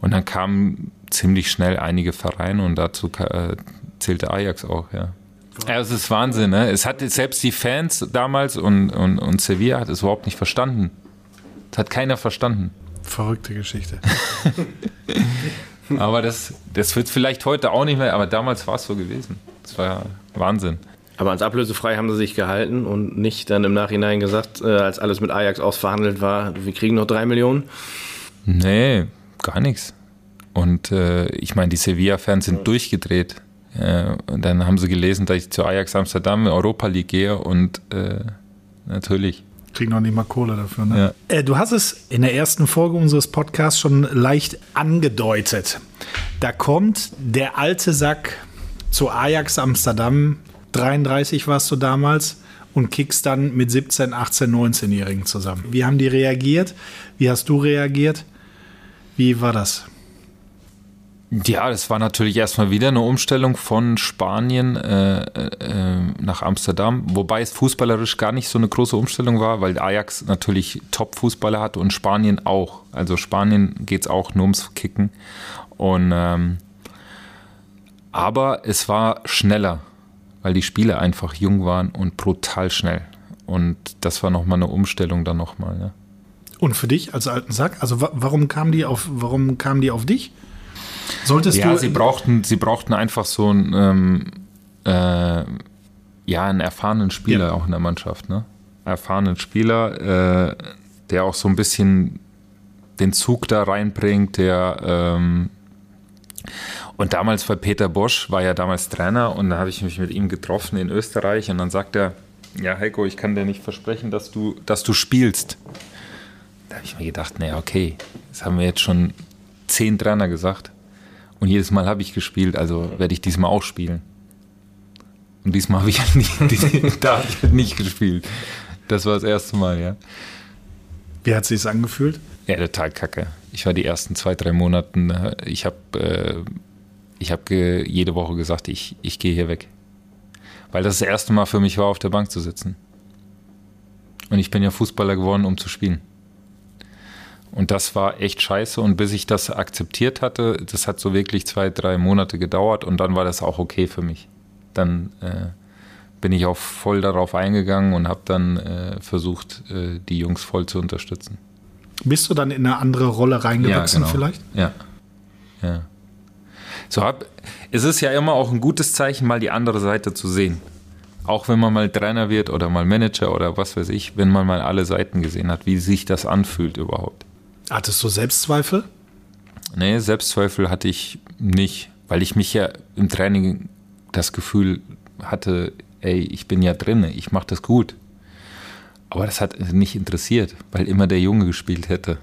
Und dann kamen ziemlich schnell einige Vereine und dazu äh, zählte Ajax auch, ja. Ja, es ist Wahnsinn, ne? Es hat selbst die Fans damals und, und, und Sevilla hat es überhaupt nicht verstanden. Das hat keiner verstanden. Verrückte Geschichte. aber das, das wird vielleicht heute auch nicht mehr, aber damals war es so gewesen. Das war ja Wahnsinn. Aber ans Ablösefrei haben sie sich gehalten und nicht dann im Nachhinein gesagt, äh, als alles mit Ajax ausverhandelt war, wir kriegen noch drei Millionen. Nee, gar nichts. Und äh, ich meine, die Sevilla-Fans sind durchgedreht. Äh, und dann haben sie gelesen, dass ich zu Ajax Amsterdam Europa League gehe und äh, natürlich. Kriegen noch nicht mal Kohle dafür, ne? Ja. Äh, du hast es in der ersten Folge unseres Podcasts schon leicht angedeutet. Da kommt der alte Sack zu Ajax Amsterdam. 33 warst du damals und kickst dann mit 17, 18, 19-Jährigen zusammen. Wie haben die reagiert? Wie hast du reagiert? Wie war das? Ja, das war natürlich erstmal wieder eine Umstellung von Spanien äh, äh, nach Amsterdam, wobei es fußballerisch gar nicht so eine große Umstellung war, weil Ajax natürlich Top-Fußballer hat und Spanien auch. Also Spanien geht es auch nur ums Kicken. Und, ähm, aber es war schneller, weil die Spiele einfach jung waren und brutal schnell. Und das war nochmal eine Umstellung dann nochmal. Ne? Und für dich als alten Sack, also warum kamen die auf, warum kamen die auf dich? Solltest ja, du. Sie brauchten, sie brauchten einfach so einen, ähm, äh, ja, einen erfahrenen Spieler ja. auch in der Mannschaft, ne? Erfahrenen Spieler, äh, der auch so ein bisschen den Zug da reinbringt, der ähm, und damals war Peter Bosch, war ja damals Trainer und da habe ich mich mit ihm getroffen in Österreich und dann sagt er, ja Heiko, ich kann dir nicht versprechen, dass du, dass du spielst. Da habe ich mir gedacht, naja, okay, das haben wir jetzt schon zehn Trainer gesagt. Und jedes Mal habe ich gespielt, also werde ich diesmal auch spielen. Und diesmal habe ich halt nicht, da habe ich halt nicht gespielt. Das war das erste Mal, ja. Wie hat sich angefühlt? Ja, total kacke. Ich war die ersten zwei, drei Monate, ich habe äh, ich hab jede Woche gesagt, ich, ich gehe hier weg. Weil das das erste Mal für mich war, auf der Bank zu sitzen. Und ich bin ja Fußballer geworden, um zu spielen. Und das war echt scheiße. Und bis ich das akzeptiert hatte, das hat so wirklich zwei, drei Monate gedauert und dann war das auch okay für mich. Dann äh, bin ich auch voll darauf eingegangen und habe dann äh, versucht, äh, die Jungs voll zu unterstützen. Bist du dann in eine andere Rolle reingewachsen ja, genau. vielleicht? Ja. Ja. So hab, es ist ja immer auch ein gutes Zeichen, mal die andere Seite zu sehen. Auch wenn man mal Trainer wird oder mal Manager oder was weiß ich, wenn man mal alle Seiten gesehen hat, wie sich das anfühlt überhaupt. Hattest du Selbstzweifel? Nee, Selbstzweifel hatte ich nicht, weil ich mich ja im Training das Gefühl hatte, ey, ich bin ja drin, ich mache das gut. Aber das hat nicht interessiert, weil immer der Junge gespielt hätte.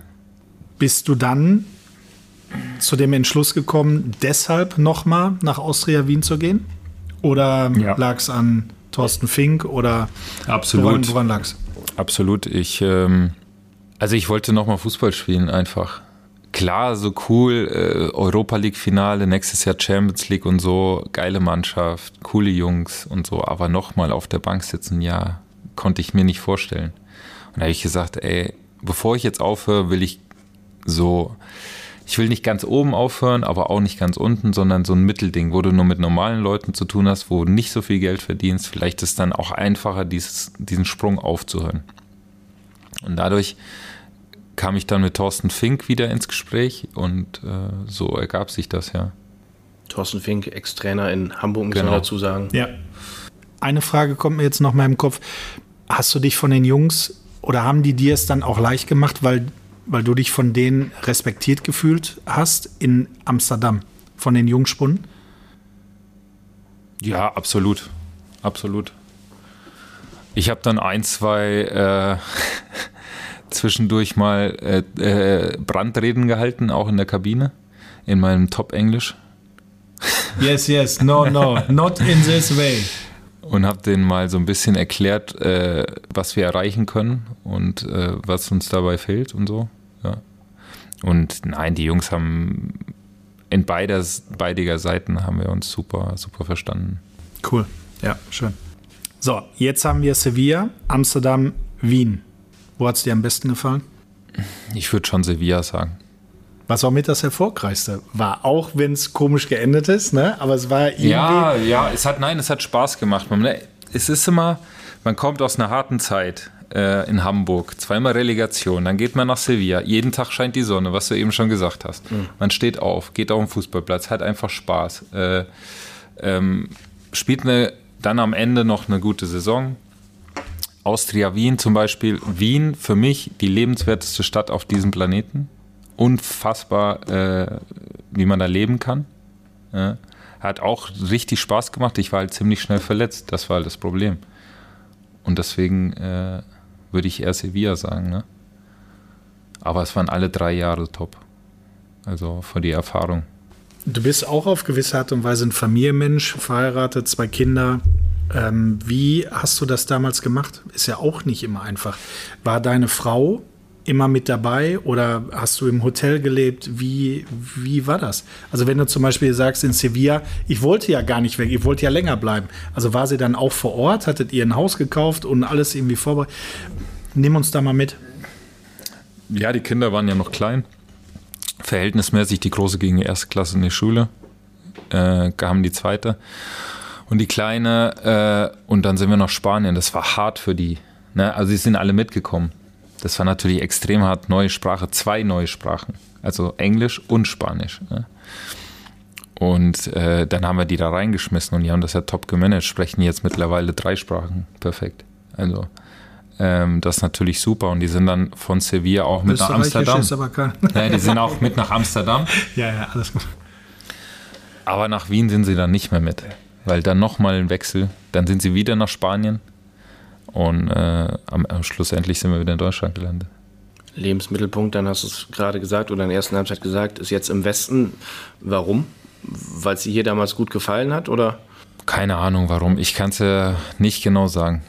Bist du dann zu dem Entschluss gekommen, deshalb nochmal nach Austria Wien zu gehen? Oder ja. lag es an Thorsten Fink oder Absolut. woran, woran lag es? Absolut. Ich, ähm, also ich wollte nochmal Fußball spielen einfach. Klar, so cool, äh, Europa League-Finale, nächstes Jahr Champions League und so, geile Mannschaft, coole Jungs und so, aber nochmal auf der Bank sitzen, ja, konnte ich mir nicht vorstellen. Und da habe ich gesagt, ey, bevor ich jetzt aufhöre, will ich so ich will nicht ganz oben aufhören, aber auch nicht ganz unten, sondern so ein Mittelding, wo du nur mit normalen Leuten zu tun hast, wo du nicht so viel Geld verdienst. Vielleicht ist es dann auch einfacher, dieses, diesen Sprung aufzuhören. Und dadurch kam ich dann mit Thorsten Fink wieder ins Gespräch und äh, so ergab sich das, ja. Thorsten Fink, Ex-Trainer in Hamburg, muss genau. man dazu sagen. Ja. Eine Frage kommt mir jetzt noch mal im Kopf. Hast du dich von den Jungs oder haben die dir es dann auch leicht gemacht, weil weil du dich von denen respektiert gefühlt hast in Amsterdam, von den Jungspunden? Ja, absolut. Absolut. Ich habe dann ein, zwei äh, zwischendurch mal äh, äh, Brandreden gehalten, auch in der Kabine, in meinem Top-Englisch. Yes, yes, no, no, not in this way. Und habe denen mal so ein bisschen erklärt, äh, was wir erreichen können und äh, was uns dabei fehlt und so. Ja. Und nein, die Jungs haben in beider, beidiger Seiten haben wir uns super, super verstanden. Cool, ja, schön. So, jetzt haben wir Sevilla, Amsterdam, Wien. Wo hat es dir am besten gefallen? Ich würde schon Sevilla sagen. Was auch mit das Erfolgreichste war, auch wenn es komisch geendet ist, ne? Aber es war irgendwie. Ja, ja, es hat, nein, es hat Spaß gemacht. Es ist immer, man kommt aus einer harten Zeit äh, in Hamburg, zweimal Relegation, dann geht man nach Sevilla, jeden Tag scheint die Sonne, was du eben schon gesagt hast. Mhm. Man steht auf, geht auf den Fußballplatz, hat einfach Spaß, äh, ähm, spielt eine, dann am Ende noch eine gute Saison. Austria Wien zum Beispiel, Wien für mich die lebenswerteste Stadt auf diesem Planeten. Unfassbar, äh, wie man da leben kann. Ja. Hat auch richtig Spaß gemacht. Ich war halt ziemlich schnell verletzt. Das war halt das Problem. Und deswegen äh, würde ich eher Sevilla sagen. Ne? Aber es waren alle drei Jahre top. Also für die Erfahrung. Du bist auch auf gewisse Art und Weise ein Familienmensch, verheiratet, zwei Kinder. Ähm, wie hast du das damals gemacht? Ist ja auch nicht immer einfach. War deine Frau immer mit dabei oder hast du im Hotel gelebt? Wie, wie war das? Also wenn du zum Beispiel sagst in Sevilla, ich wollte ja gar nicht weg, ich wollte ja länger bleiben. Also war sie dann auch vor Ort? Hattet ihr ein Haus gekauft und alles irgendwie vorbereitet? Nimm uns da mal mit. Ja, die Kinder waren ja noch klein. Verhältnismäßig die große gegen die erste Klasse in die Schule, äh, haben die zweite. Und die kleine, äh, und dann sind wir nach Spanien. Das war hart für die. Ne? Also, sie sind alle mitgekommen. Das war natürlich extrem hart. Neue Sprache, zwei neue Sprachen. Also Englisch und Spanisch. Ne? Und äh, dann haben wir die da reingeschmissen und die haben das ja top gemanagt, sprechen jetzt mittlerweile drei Sprachen. Perfekt. Also ähm, das ist natürlich super. Und die sind dann von Sevilla auch mit nach Amsterdam. Ist aber kein ja, die sind auch mit nach Amsterdam. Ja, ja, alles gut. Aber nach Wien sind sie dann nicht mehr mit. Weil dann nochmal ein Wechsel. Dann sind sie wieder nach Spanien. Und äh, am, am schlussendlich sind wir wieder in Deutschland gelandet. Lebensmittelpunkt, dann hast du es gerade gesagt oder in der ersten Halbzeit gesagt, ist jetzt im Westen. Warum? Weil es dir hier damals gut gefallen hat oder? Keine Ahnung warum. Ich kann es ja nicht genau sagen.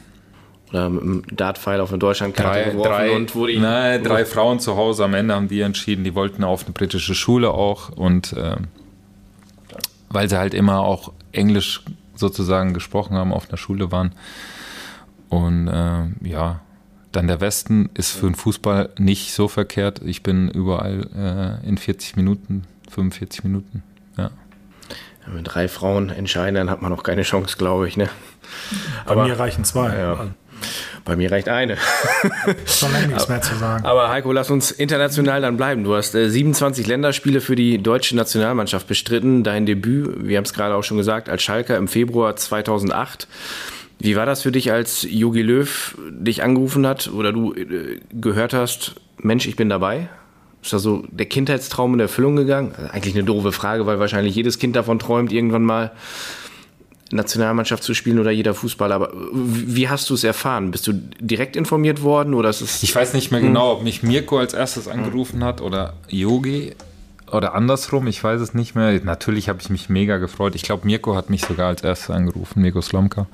Oder mit einem Dartpfeil auf eine Deutschlandkarte drei, geworfen drei, und wurde Nein, drei Frauen zu Hause am Ende haben die entschieden, die wollten auf eine britische Schule auch und äh, weil sie halt immer auch Englisch sozusagen gesprochen haben, auf einer Schule waren. Und äh, ja, dann der Westen ist für den Fußball nicht so verkehrt. Ich bin überall äh, in 40 Minuten, 45 Minuten. Ja. ja. Mit drei Frauen entscheiden, dann hat man noch keine Chance, glaube ich. Ne? Bei Aber, mir reichen zwei. Ja. Bei mir reicht eine. Schon lange nichts mehr zu sagen. Aber Heiko, lass uns international dann bleiben. Du hast äh, 27 Länderspiele für die deutsche Nationalmannschaft bestritten. Dein Debüt, wir haben es gerade auch schon gesagt, als Schalker im Februar 2008. Wie war das für dich, als Jogi Löw dich angerufen hat oder du äh, gehört hast, Mensch, ich bin dabei? Ist da so der Kindheitstraum in Erfüllung gegangen? Also eigentlich eine doofe Frage, weil wahrscheinlich jedes Kind davon träumt, irgendwann mal Nationalmannschaft zu spielen oder jeder Fußballer. Aber wie hast du es erfahren? Bist du direkt informiert worden oder ist es? Ich weiß nicht mehr genau, ob mich Mirko als erstes angerufen hat oder Yogi oder andersrum. Ich weiß es nicht mehr. Natürlich habe ich mich mega gefreut. Ich glaube, Mirko hat mich sogar als erstes angerufen, Mirko Slomka,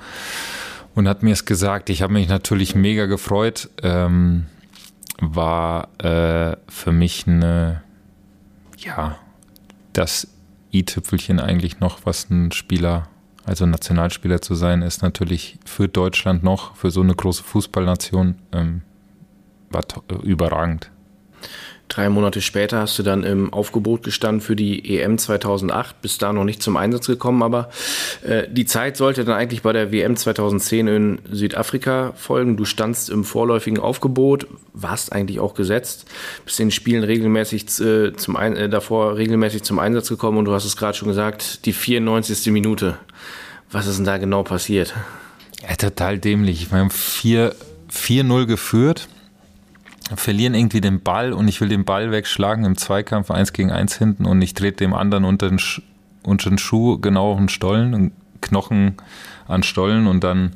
und hat mir es gesagt. Ich habe mich natürlich mega gefreut. Ähm, war äh, für mich eine, ja, das i-Tüpfelchen eigentlich noch, was ein Spieler also Nationalspieler zu sein, ist natürlich für Deutschland noch, für so eine große Fußballnation, ähm, war überragend. Drei Monate später hast du dann im Aufgebot gestanden für die EM 2008, bist da noch nicht zum Einsatz gekommen, aber äh, die Zeit sollte dann eigentlich bei der WM 2010 in Südafrika folgen. Du standst im vorläufigen Aufgebot, warst eigentlich auch gesetzt, bist in den Spielen regelmäßig äh, zum Ein äh, davor regelmäßig zum Einsatz gekommen und du hast es gerade schon gesagt, die 94. Minute. Was ist denn da genau passiert? Ja, total dämlich. Ich meine, 4-0 geführt, verlieren irgendwie den Ball und ich will den Ball wegschlagen im Zweikampf 1 gegen 1 hinten und ich trete dem anderen unter den, Sch unter den Schuh genau auf den Stollen, einen Knochen an Stollen und dann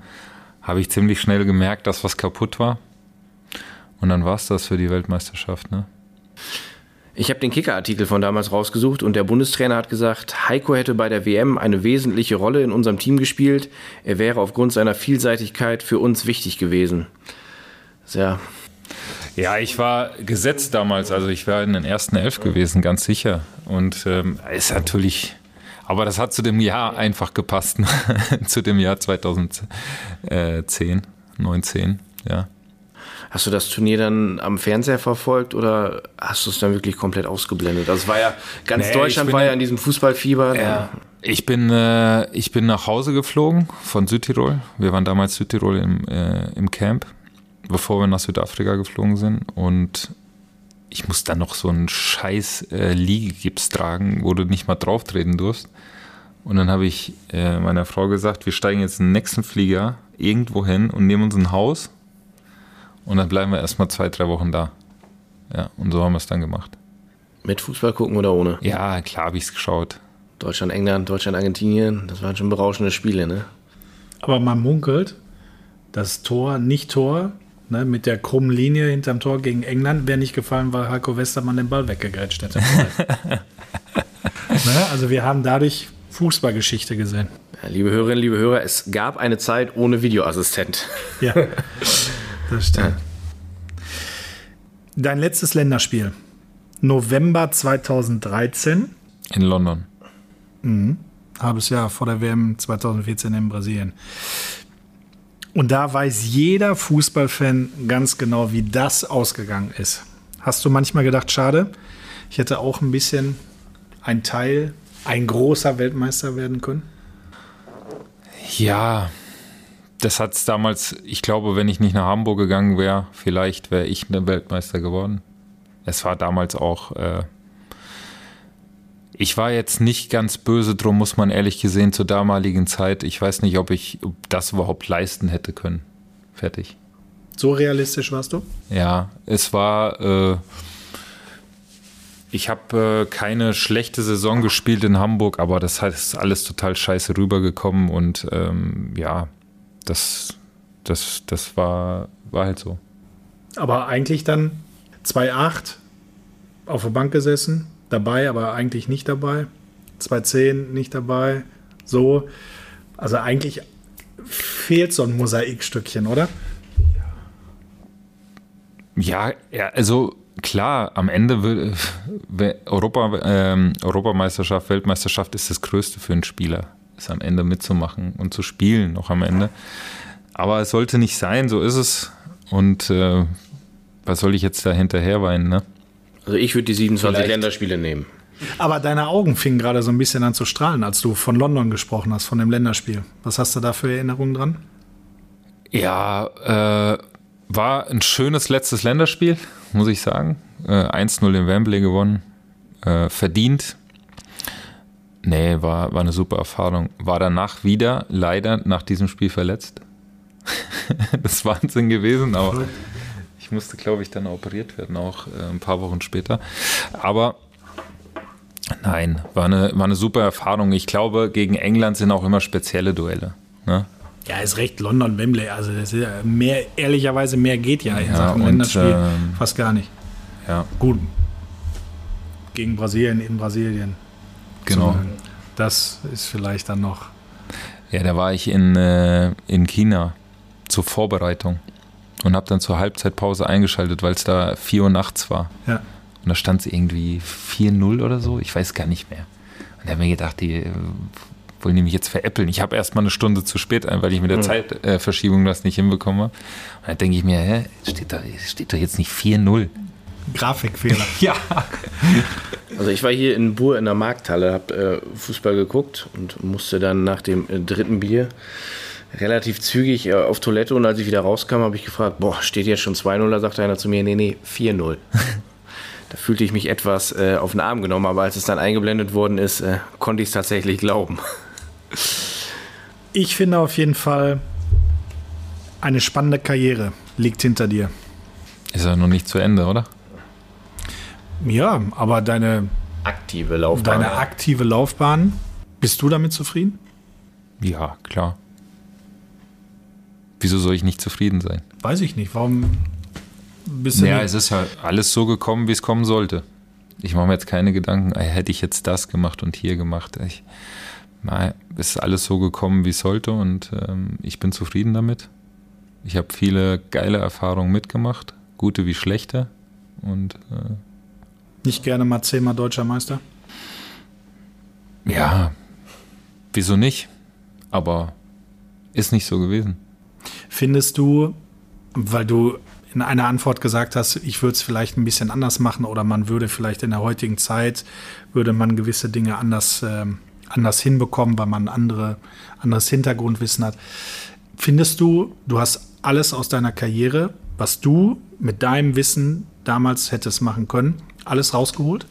habe ich ziemlich schnell gemerkt, dass was kaputt war. Und dann war es das für die Weltmeisterschaft, ne? Ich habe den Kicker-Artikel von damals rausgesucht und der Bundestrainer hat gesagt, Heiko hätte bei der WM eine wesentliche Rolle in unserem Team gespielt. Er wäre aufgrund seiner Vielseitigkeit für uns wichtig gewesen. Sehr. Ja, ich war gesetzt damals, also ich war in den ersten Elf gewesen, ganz sicher. Und ähm, ist natürlich, aber das hat zu dem Jahr einfach gepasst, ne? zu dem Jahr 2010, 19, ja. Hast du das Turnier dann am Fernseher verfolgt oder hast du es dann wirklich komplett ausgeblendet? Das also war ja, ganz nee, Deutschland war ja in diesem Fußballfieber. Ja. Ich bin, äh, ich bin nach Hause geflogen von Südtirol. Wir waren damals Südtirol im, äh, im Camp, bevor wir nach Südafrika geflogen sind. Und ich muss dann noch so einen scheiß äh, Liegegips tragen, wo du nicht mal drauf treten durfst. Und dann habe ich äh, meiner Frau gesagt, wir steigen jetzt in den nächsten Flieger irgendwo hin und nehmen uns ein Haus und dann bleiben wir erstmal zwei, drei Wochen da. Ja, und so haben wir es dann gemacht. Mit Fußball gucken oder ohne? Ja, klar habe ich es geschaut. Deutschland, England, Deutschland, Argentinien, das waren schon berauschende Spiele, ne? Aber man munkelt, das Tor, nicht Tor, ne, mit der krummen Linie hinterm Tor gegen England wäre nicht gefallen, weil Heiko Westermann den Ball weggegrätscht hätte. ne, also wir haben dadurch Fußballgeschichte gesehen. Ja, liebe Hörerinnen, liebe Hörer, es gab eine Zeit ohne Videoassistent. Ja. Das stimmt. Dein letztes Länderspiel. November 2013. In London. Mhm. Halbes Jahr vor der WM 2014 in Brasilien. Und da weiß jeder Fußballfan ganz genau, wie das ausgegangen ist. Hast du manchmal gedacht, schade, ich hätte auch ein bisschen ein Teil, ein großer Weltmeister werden können? Ja, das hat es damals, ich glaube, wenn ich nicht nach Hamburg gegangen wäre, vielleicht wäre ich ein Weltmeister geworden. Es war damals auch, äh, ich war jetzt nicht ganz böse drum, muss man ehrlich gesehen, zur damaligen Zeit. Ich weiß nicht, ob ich das überhaupt leisten hätte können. Fertig. So realistisch warst du? Ja, es war, äh, ich habe äh, keine schlechte Saison gespielt in Hamburg, aber das ist alles total scheiße rübergekommen und ähm, ja, das, das, das war, war halt so. Aber eigentlich dann 2,8 auf der Bank gesessen, dabei, aber eigentlich nicht dabei. 2,10 nicht dabei. So. Also eigentlich fehlt so ein Mosaikstückchen, oder? Ja, ja also klar, am Ende will, Europa, ähm, Europameisterschaft, Weltmeisterschaft ist das Größte für einen Spieler ist am Ende mitzumachen und zu spielen, noch am Ende. Aber es sollte nicht sein, so ist es. Und äh, was soll ich jetzt da hinterher weinen, ne? Also ich würde die 27 Vielleicht. Länderspiele nehmen. Aber deine Augen fingen gerade so ein bisschen an zu strahlen, als du von London gesprochen hast, von dem Länderspiel. Was hast du da für Erinnerungen dran? Ja, äh, war ein schönes letztes Länderspiel, muss ich sagen. Äh, 1-0 in Wembley gewonnen. Äh, verdient. Nee, war, war eine super Erfahrung. War danach wieder leider nach diesem Spiel verletzt. das ist Wahnsinn gewesen, aber ich musste, glaube ich, dann operiert werden, auch äh, ein paar Wochen später. Aber Nein, war eine, war eine super Erfahrung. Ich glaube, gegen England sind auch immer spezielle Duelle. Ne? Ja, ist recht London, Wembley. Also das ist mehr, ehrlicherweise mehr geht ja in ja, Sachen und, Länderspiel ähm, fast gar nicht. Ja. Gut. Gegen Brasilien in Brasilien. Genau. Das ist vielleicht dann noch. Ja, da war ich in, äh, in China zur Vorbereitung und habe dann zur Halbzeitpause eingeschaltet, weil es da 4 Uhr nachts war. Ja. Und da stand es irgendwie 4-0 oder so, ich weiß gar nicht mehr. Und da habe ich mir gedacht, die äh, wollen die mich jetzt veräppeln. Ich habe erst mal eine Stunde zu spät ein, weil ich mit der mhm. Zeitverschiebung das nicht hinbekomme. Und da denke ich mir, hä, steht da steht doch jetzt nicht 4-0. Grafikfehler. ja. Also ich war hier in Bur in der Markthalle, habe äh, Fußball geguckt und musste dann nach dem äh, dritten Bier relativ zügig äh, auf Toilette und als ich wieder rauskam, habe ich gefragt, boah, steht jetzt schon 2-0? Da sagte einer zu mir, nee, nee, 4-0. da fühlte ich mich etwas äh, auf den Arm genommen, aber als es dann eingeblendet worden ist, äh, konnte ich es tatsächlich glauben. Ich finde auf jeden Fall, eine spannende Karriere liegt hinter dir. Ist ja noch nicht zu Ende, oder? Ja, aber deine aktive Laufbahn. Deine aktive Laufbahn, bist du damit zufrieden? Ja, klar. Wieso soll ich nicht zufrieden sein? Weiß ich nicht. Warum bist du Ja, es ist ja alles so gekommen, wie es kommen sollte. Ich mache mir jetzt keine Gedanken, hätte ich jetzt das gemacht und hier gemacht. Ich, nein, es ist alles so gekommen, wie es sollte und ähm, ich bin zufrieden damit. Ich habe viele geile Erfahrungen mitgemacht, gute wie schlechte. Und äh, nicht gerne mal zehnmal deutscher Meister? Ja, wieso nicht? Aber ist nicht so gewesen. Findest du, weil du in einer Antwort gesagt hast, ich würde es vielleicht ein bisschen anders machen oder man würde vielleicht in der heutigen Zeit, würde man gewisse Dinge anders, äh, anders hinbekommen, weil man andere, anderes Hintergrundwissen hat. Findest du, du hast alles aus deiner Karriere, was du mit deinem Wissen damals hättest machen können, alles rausgeholt?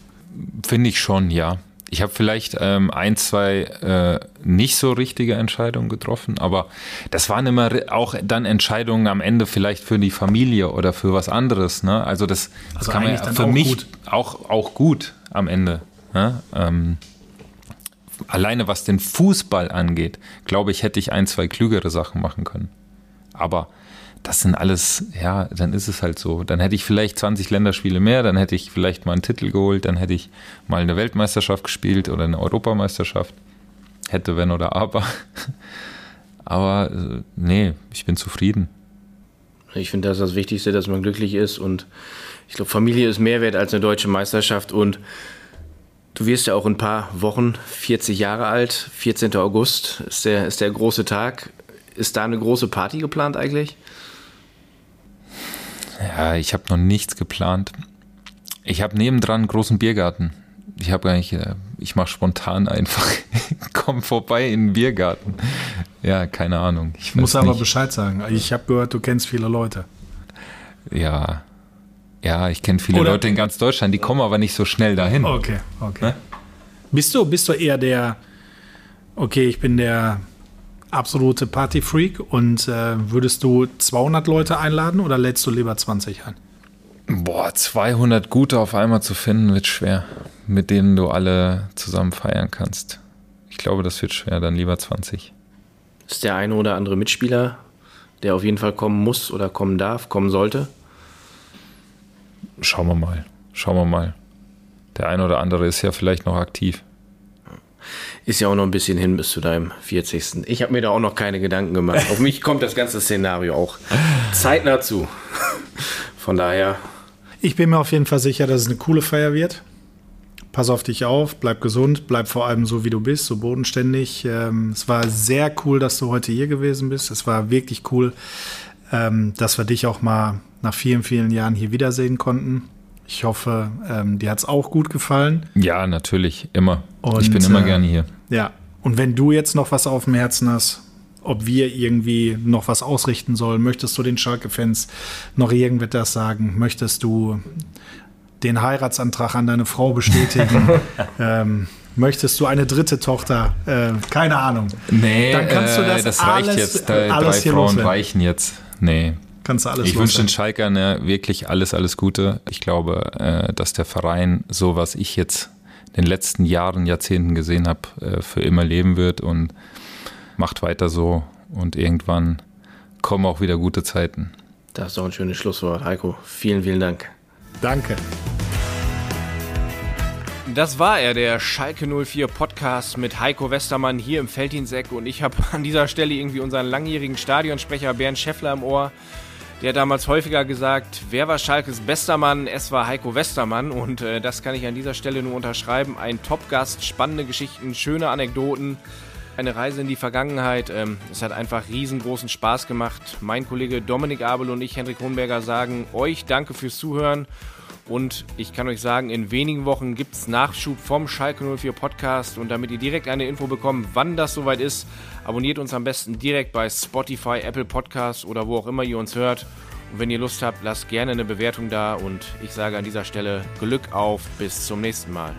Finde ich schon, ja. Ich habe vielleicht ähm, ein, zwei äh, nicht so richtige Entscheidungen getroffen, aber das waren immer auch dann Entscheidungen am Ende vielleicht für die Familie oder für was anderes. Ne? Also das, das also kann man ja für mich gut. Auch, auch gut am Ende. Ne? Ähm, alleine was den Fußball angeht, glaube ich, hätte ich ein, zwei klügere Sachen machen können. Aber das sind alles, ja, dann ist es halt so. Dann hätte ich vielleicht 20 Länderspiele mehr, dann hätte ich vielleicht mal einen Titel geholt, dann hätte ich mal eine Weltmeisterschaft gespielt oder eine Europameisterschaft. Hätte, wenn oder aber. Aber äh, nee, ich bin zufrieden. Ich finde das das Wichtigste, dass man glücklich ist und ich glaube, Familie ist mehr wert als eine deutsche Meisterschaft und du wirst ja auch in ein paar Wochen 40 Jahre alt. 14. August ist der, ist der große Tag. Ist da eine große Party geplant eigentlich? Ja, ich habe noch nichts geplant. Ich habe nebendran einen großen Biergarten. Ich habe eigentlich, äh, ich mache spontan einfach, komm vorbei in den Biergarten. Ja, keine Ahnung. Ich muss aber nicht. Bescheid sagen. Ich habe gehört, du kennst viele Leute. Ja, ja, ich kenne viele Oder Leute in ganz Deutschland, die kommen aber nicht so schnell dahin. Okay, okay. Ne? Bist du, bist du eher der, okay, ich bin der absolute Partyfreak und äh, würdest du 200 Leute einladen oder lädst du lieber 20 ein? Boah, 200 gute auf einmal zu finden wird schwer, mit denen du alle zusammen feiern kannst. Ich glaube, das wird schwer, dann lieber 20. Ist der eine oder andere Mitspieler, der auf jeden Fall kommen muss oder kommen darf, kommen sollte? Schauen wir mal. Schauen wir mal. Der eine oder andere ist ja vielleicht noch aktiv. Ist ja auch noch ein bisschen hin bis zu deinem 40. Ich habe mir da auch noch keine Gedanken gemacht. Auf mich kommt das ganze Szenario auch zeitnah zu. Von daher. Ich bin mir auf jeden Fall sicher, dass es eine coole Feier wird. Pass auf dich auf, bleib gesund, bleib vor allem so, wie du bist, so bodenständig. Ähm, es war sehr cool, dass du heute hier gewesen bist. Es war wirklich cool, ähm, dass wir dich auch mal nach vielen, vielen Jahren hier wiedersehen konnten. Ich hoffe, ähm, dir hat es auch gut gefallen. Ja, natürlich, immer. Und, ich bin immer äh, gerne hier. Ja, und wenn du jetzt noch was auf dem Herzen hast, ob wir irgendwie noch was ausrichten sollen, möchtest du den Schalke-Fans noch irgendetwas sagen? Möchtest du den Heiratsantrag an deine Frau bestätigen? ähm, möchtest du eine dritte Tochter? Äh, keine Ahnung. Nee, dann kannst du das, äh, das alles, reicht jetzt. Äh, alles drei Frauen loswerden. reichen jetzt. Nee, kannst du alles Ich wünsche den Schalkern ja wirklich alles, alles Gute. Ich glaube, äh, dass der Verein, so was ich jetzt den letzten Jahren, Jahrzehnten gesehen habe, äh, für immer leben wird und macht weiter so und irgendwann kommen auch wieder gute Zeiten. Das ist doch ein schönes Schlusswort, Heiko. Vielen, vielen Dank. Danke. Das war er, der Schalke 04 Podcast mit Heiko Westermann hier im Felddiensteck und ich habe an dieser Stelle irgendwie unseren langjährigen Stadionsprecher Bernd Scheffler im Ohr. Der hat damals häufiger gesagt, wer war Schalkes bester Mann? Es war Heiko Westermann und äh, das kann ich an dieser Stelle nur unterschreiben. Ein Top-Gast, spannende Geschichten, schöne Anekdoten eine Reise in die Vergangenheit. Ähm, es hat einfach riesengroßen Spaß gemacht. Mein Kollege Dominik Abel und ich, Henrik Hohenberger, sagen euch danke fürs Zuhören. Und ich kann euch sagen, in wenigen Wochen gibt es Nachschub vom Schalke 04 Podcast. Und damit ihr direkt eine Info bekommt, wann das soweit ist, abonniert uns am besten direkt bei Spotify, Apple Podcasts oder wo auch immer ihr uns hört. Und wenn ihr Lust habt, lasst gerne eine Bewertung da. Und ich sage an dieser Stelle Glück auf, bis zum nächsten Mal.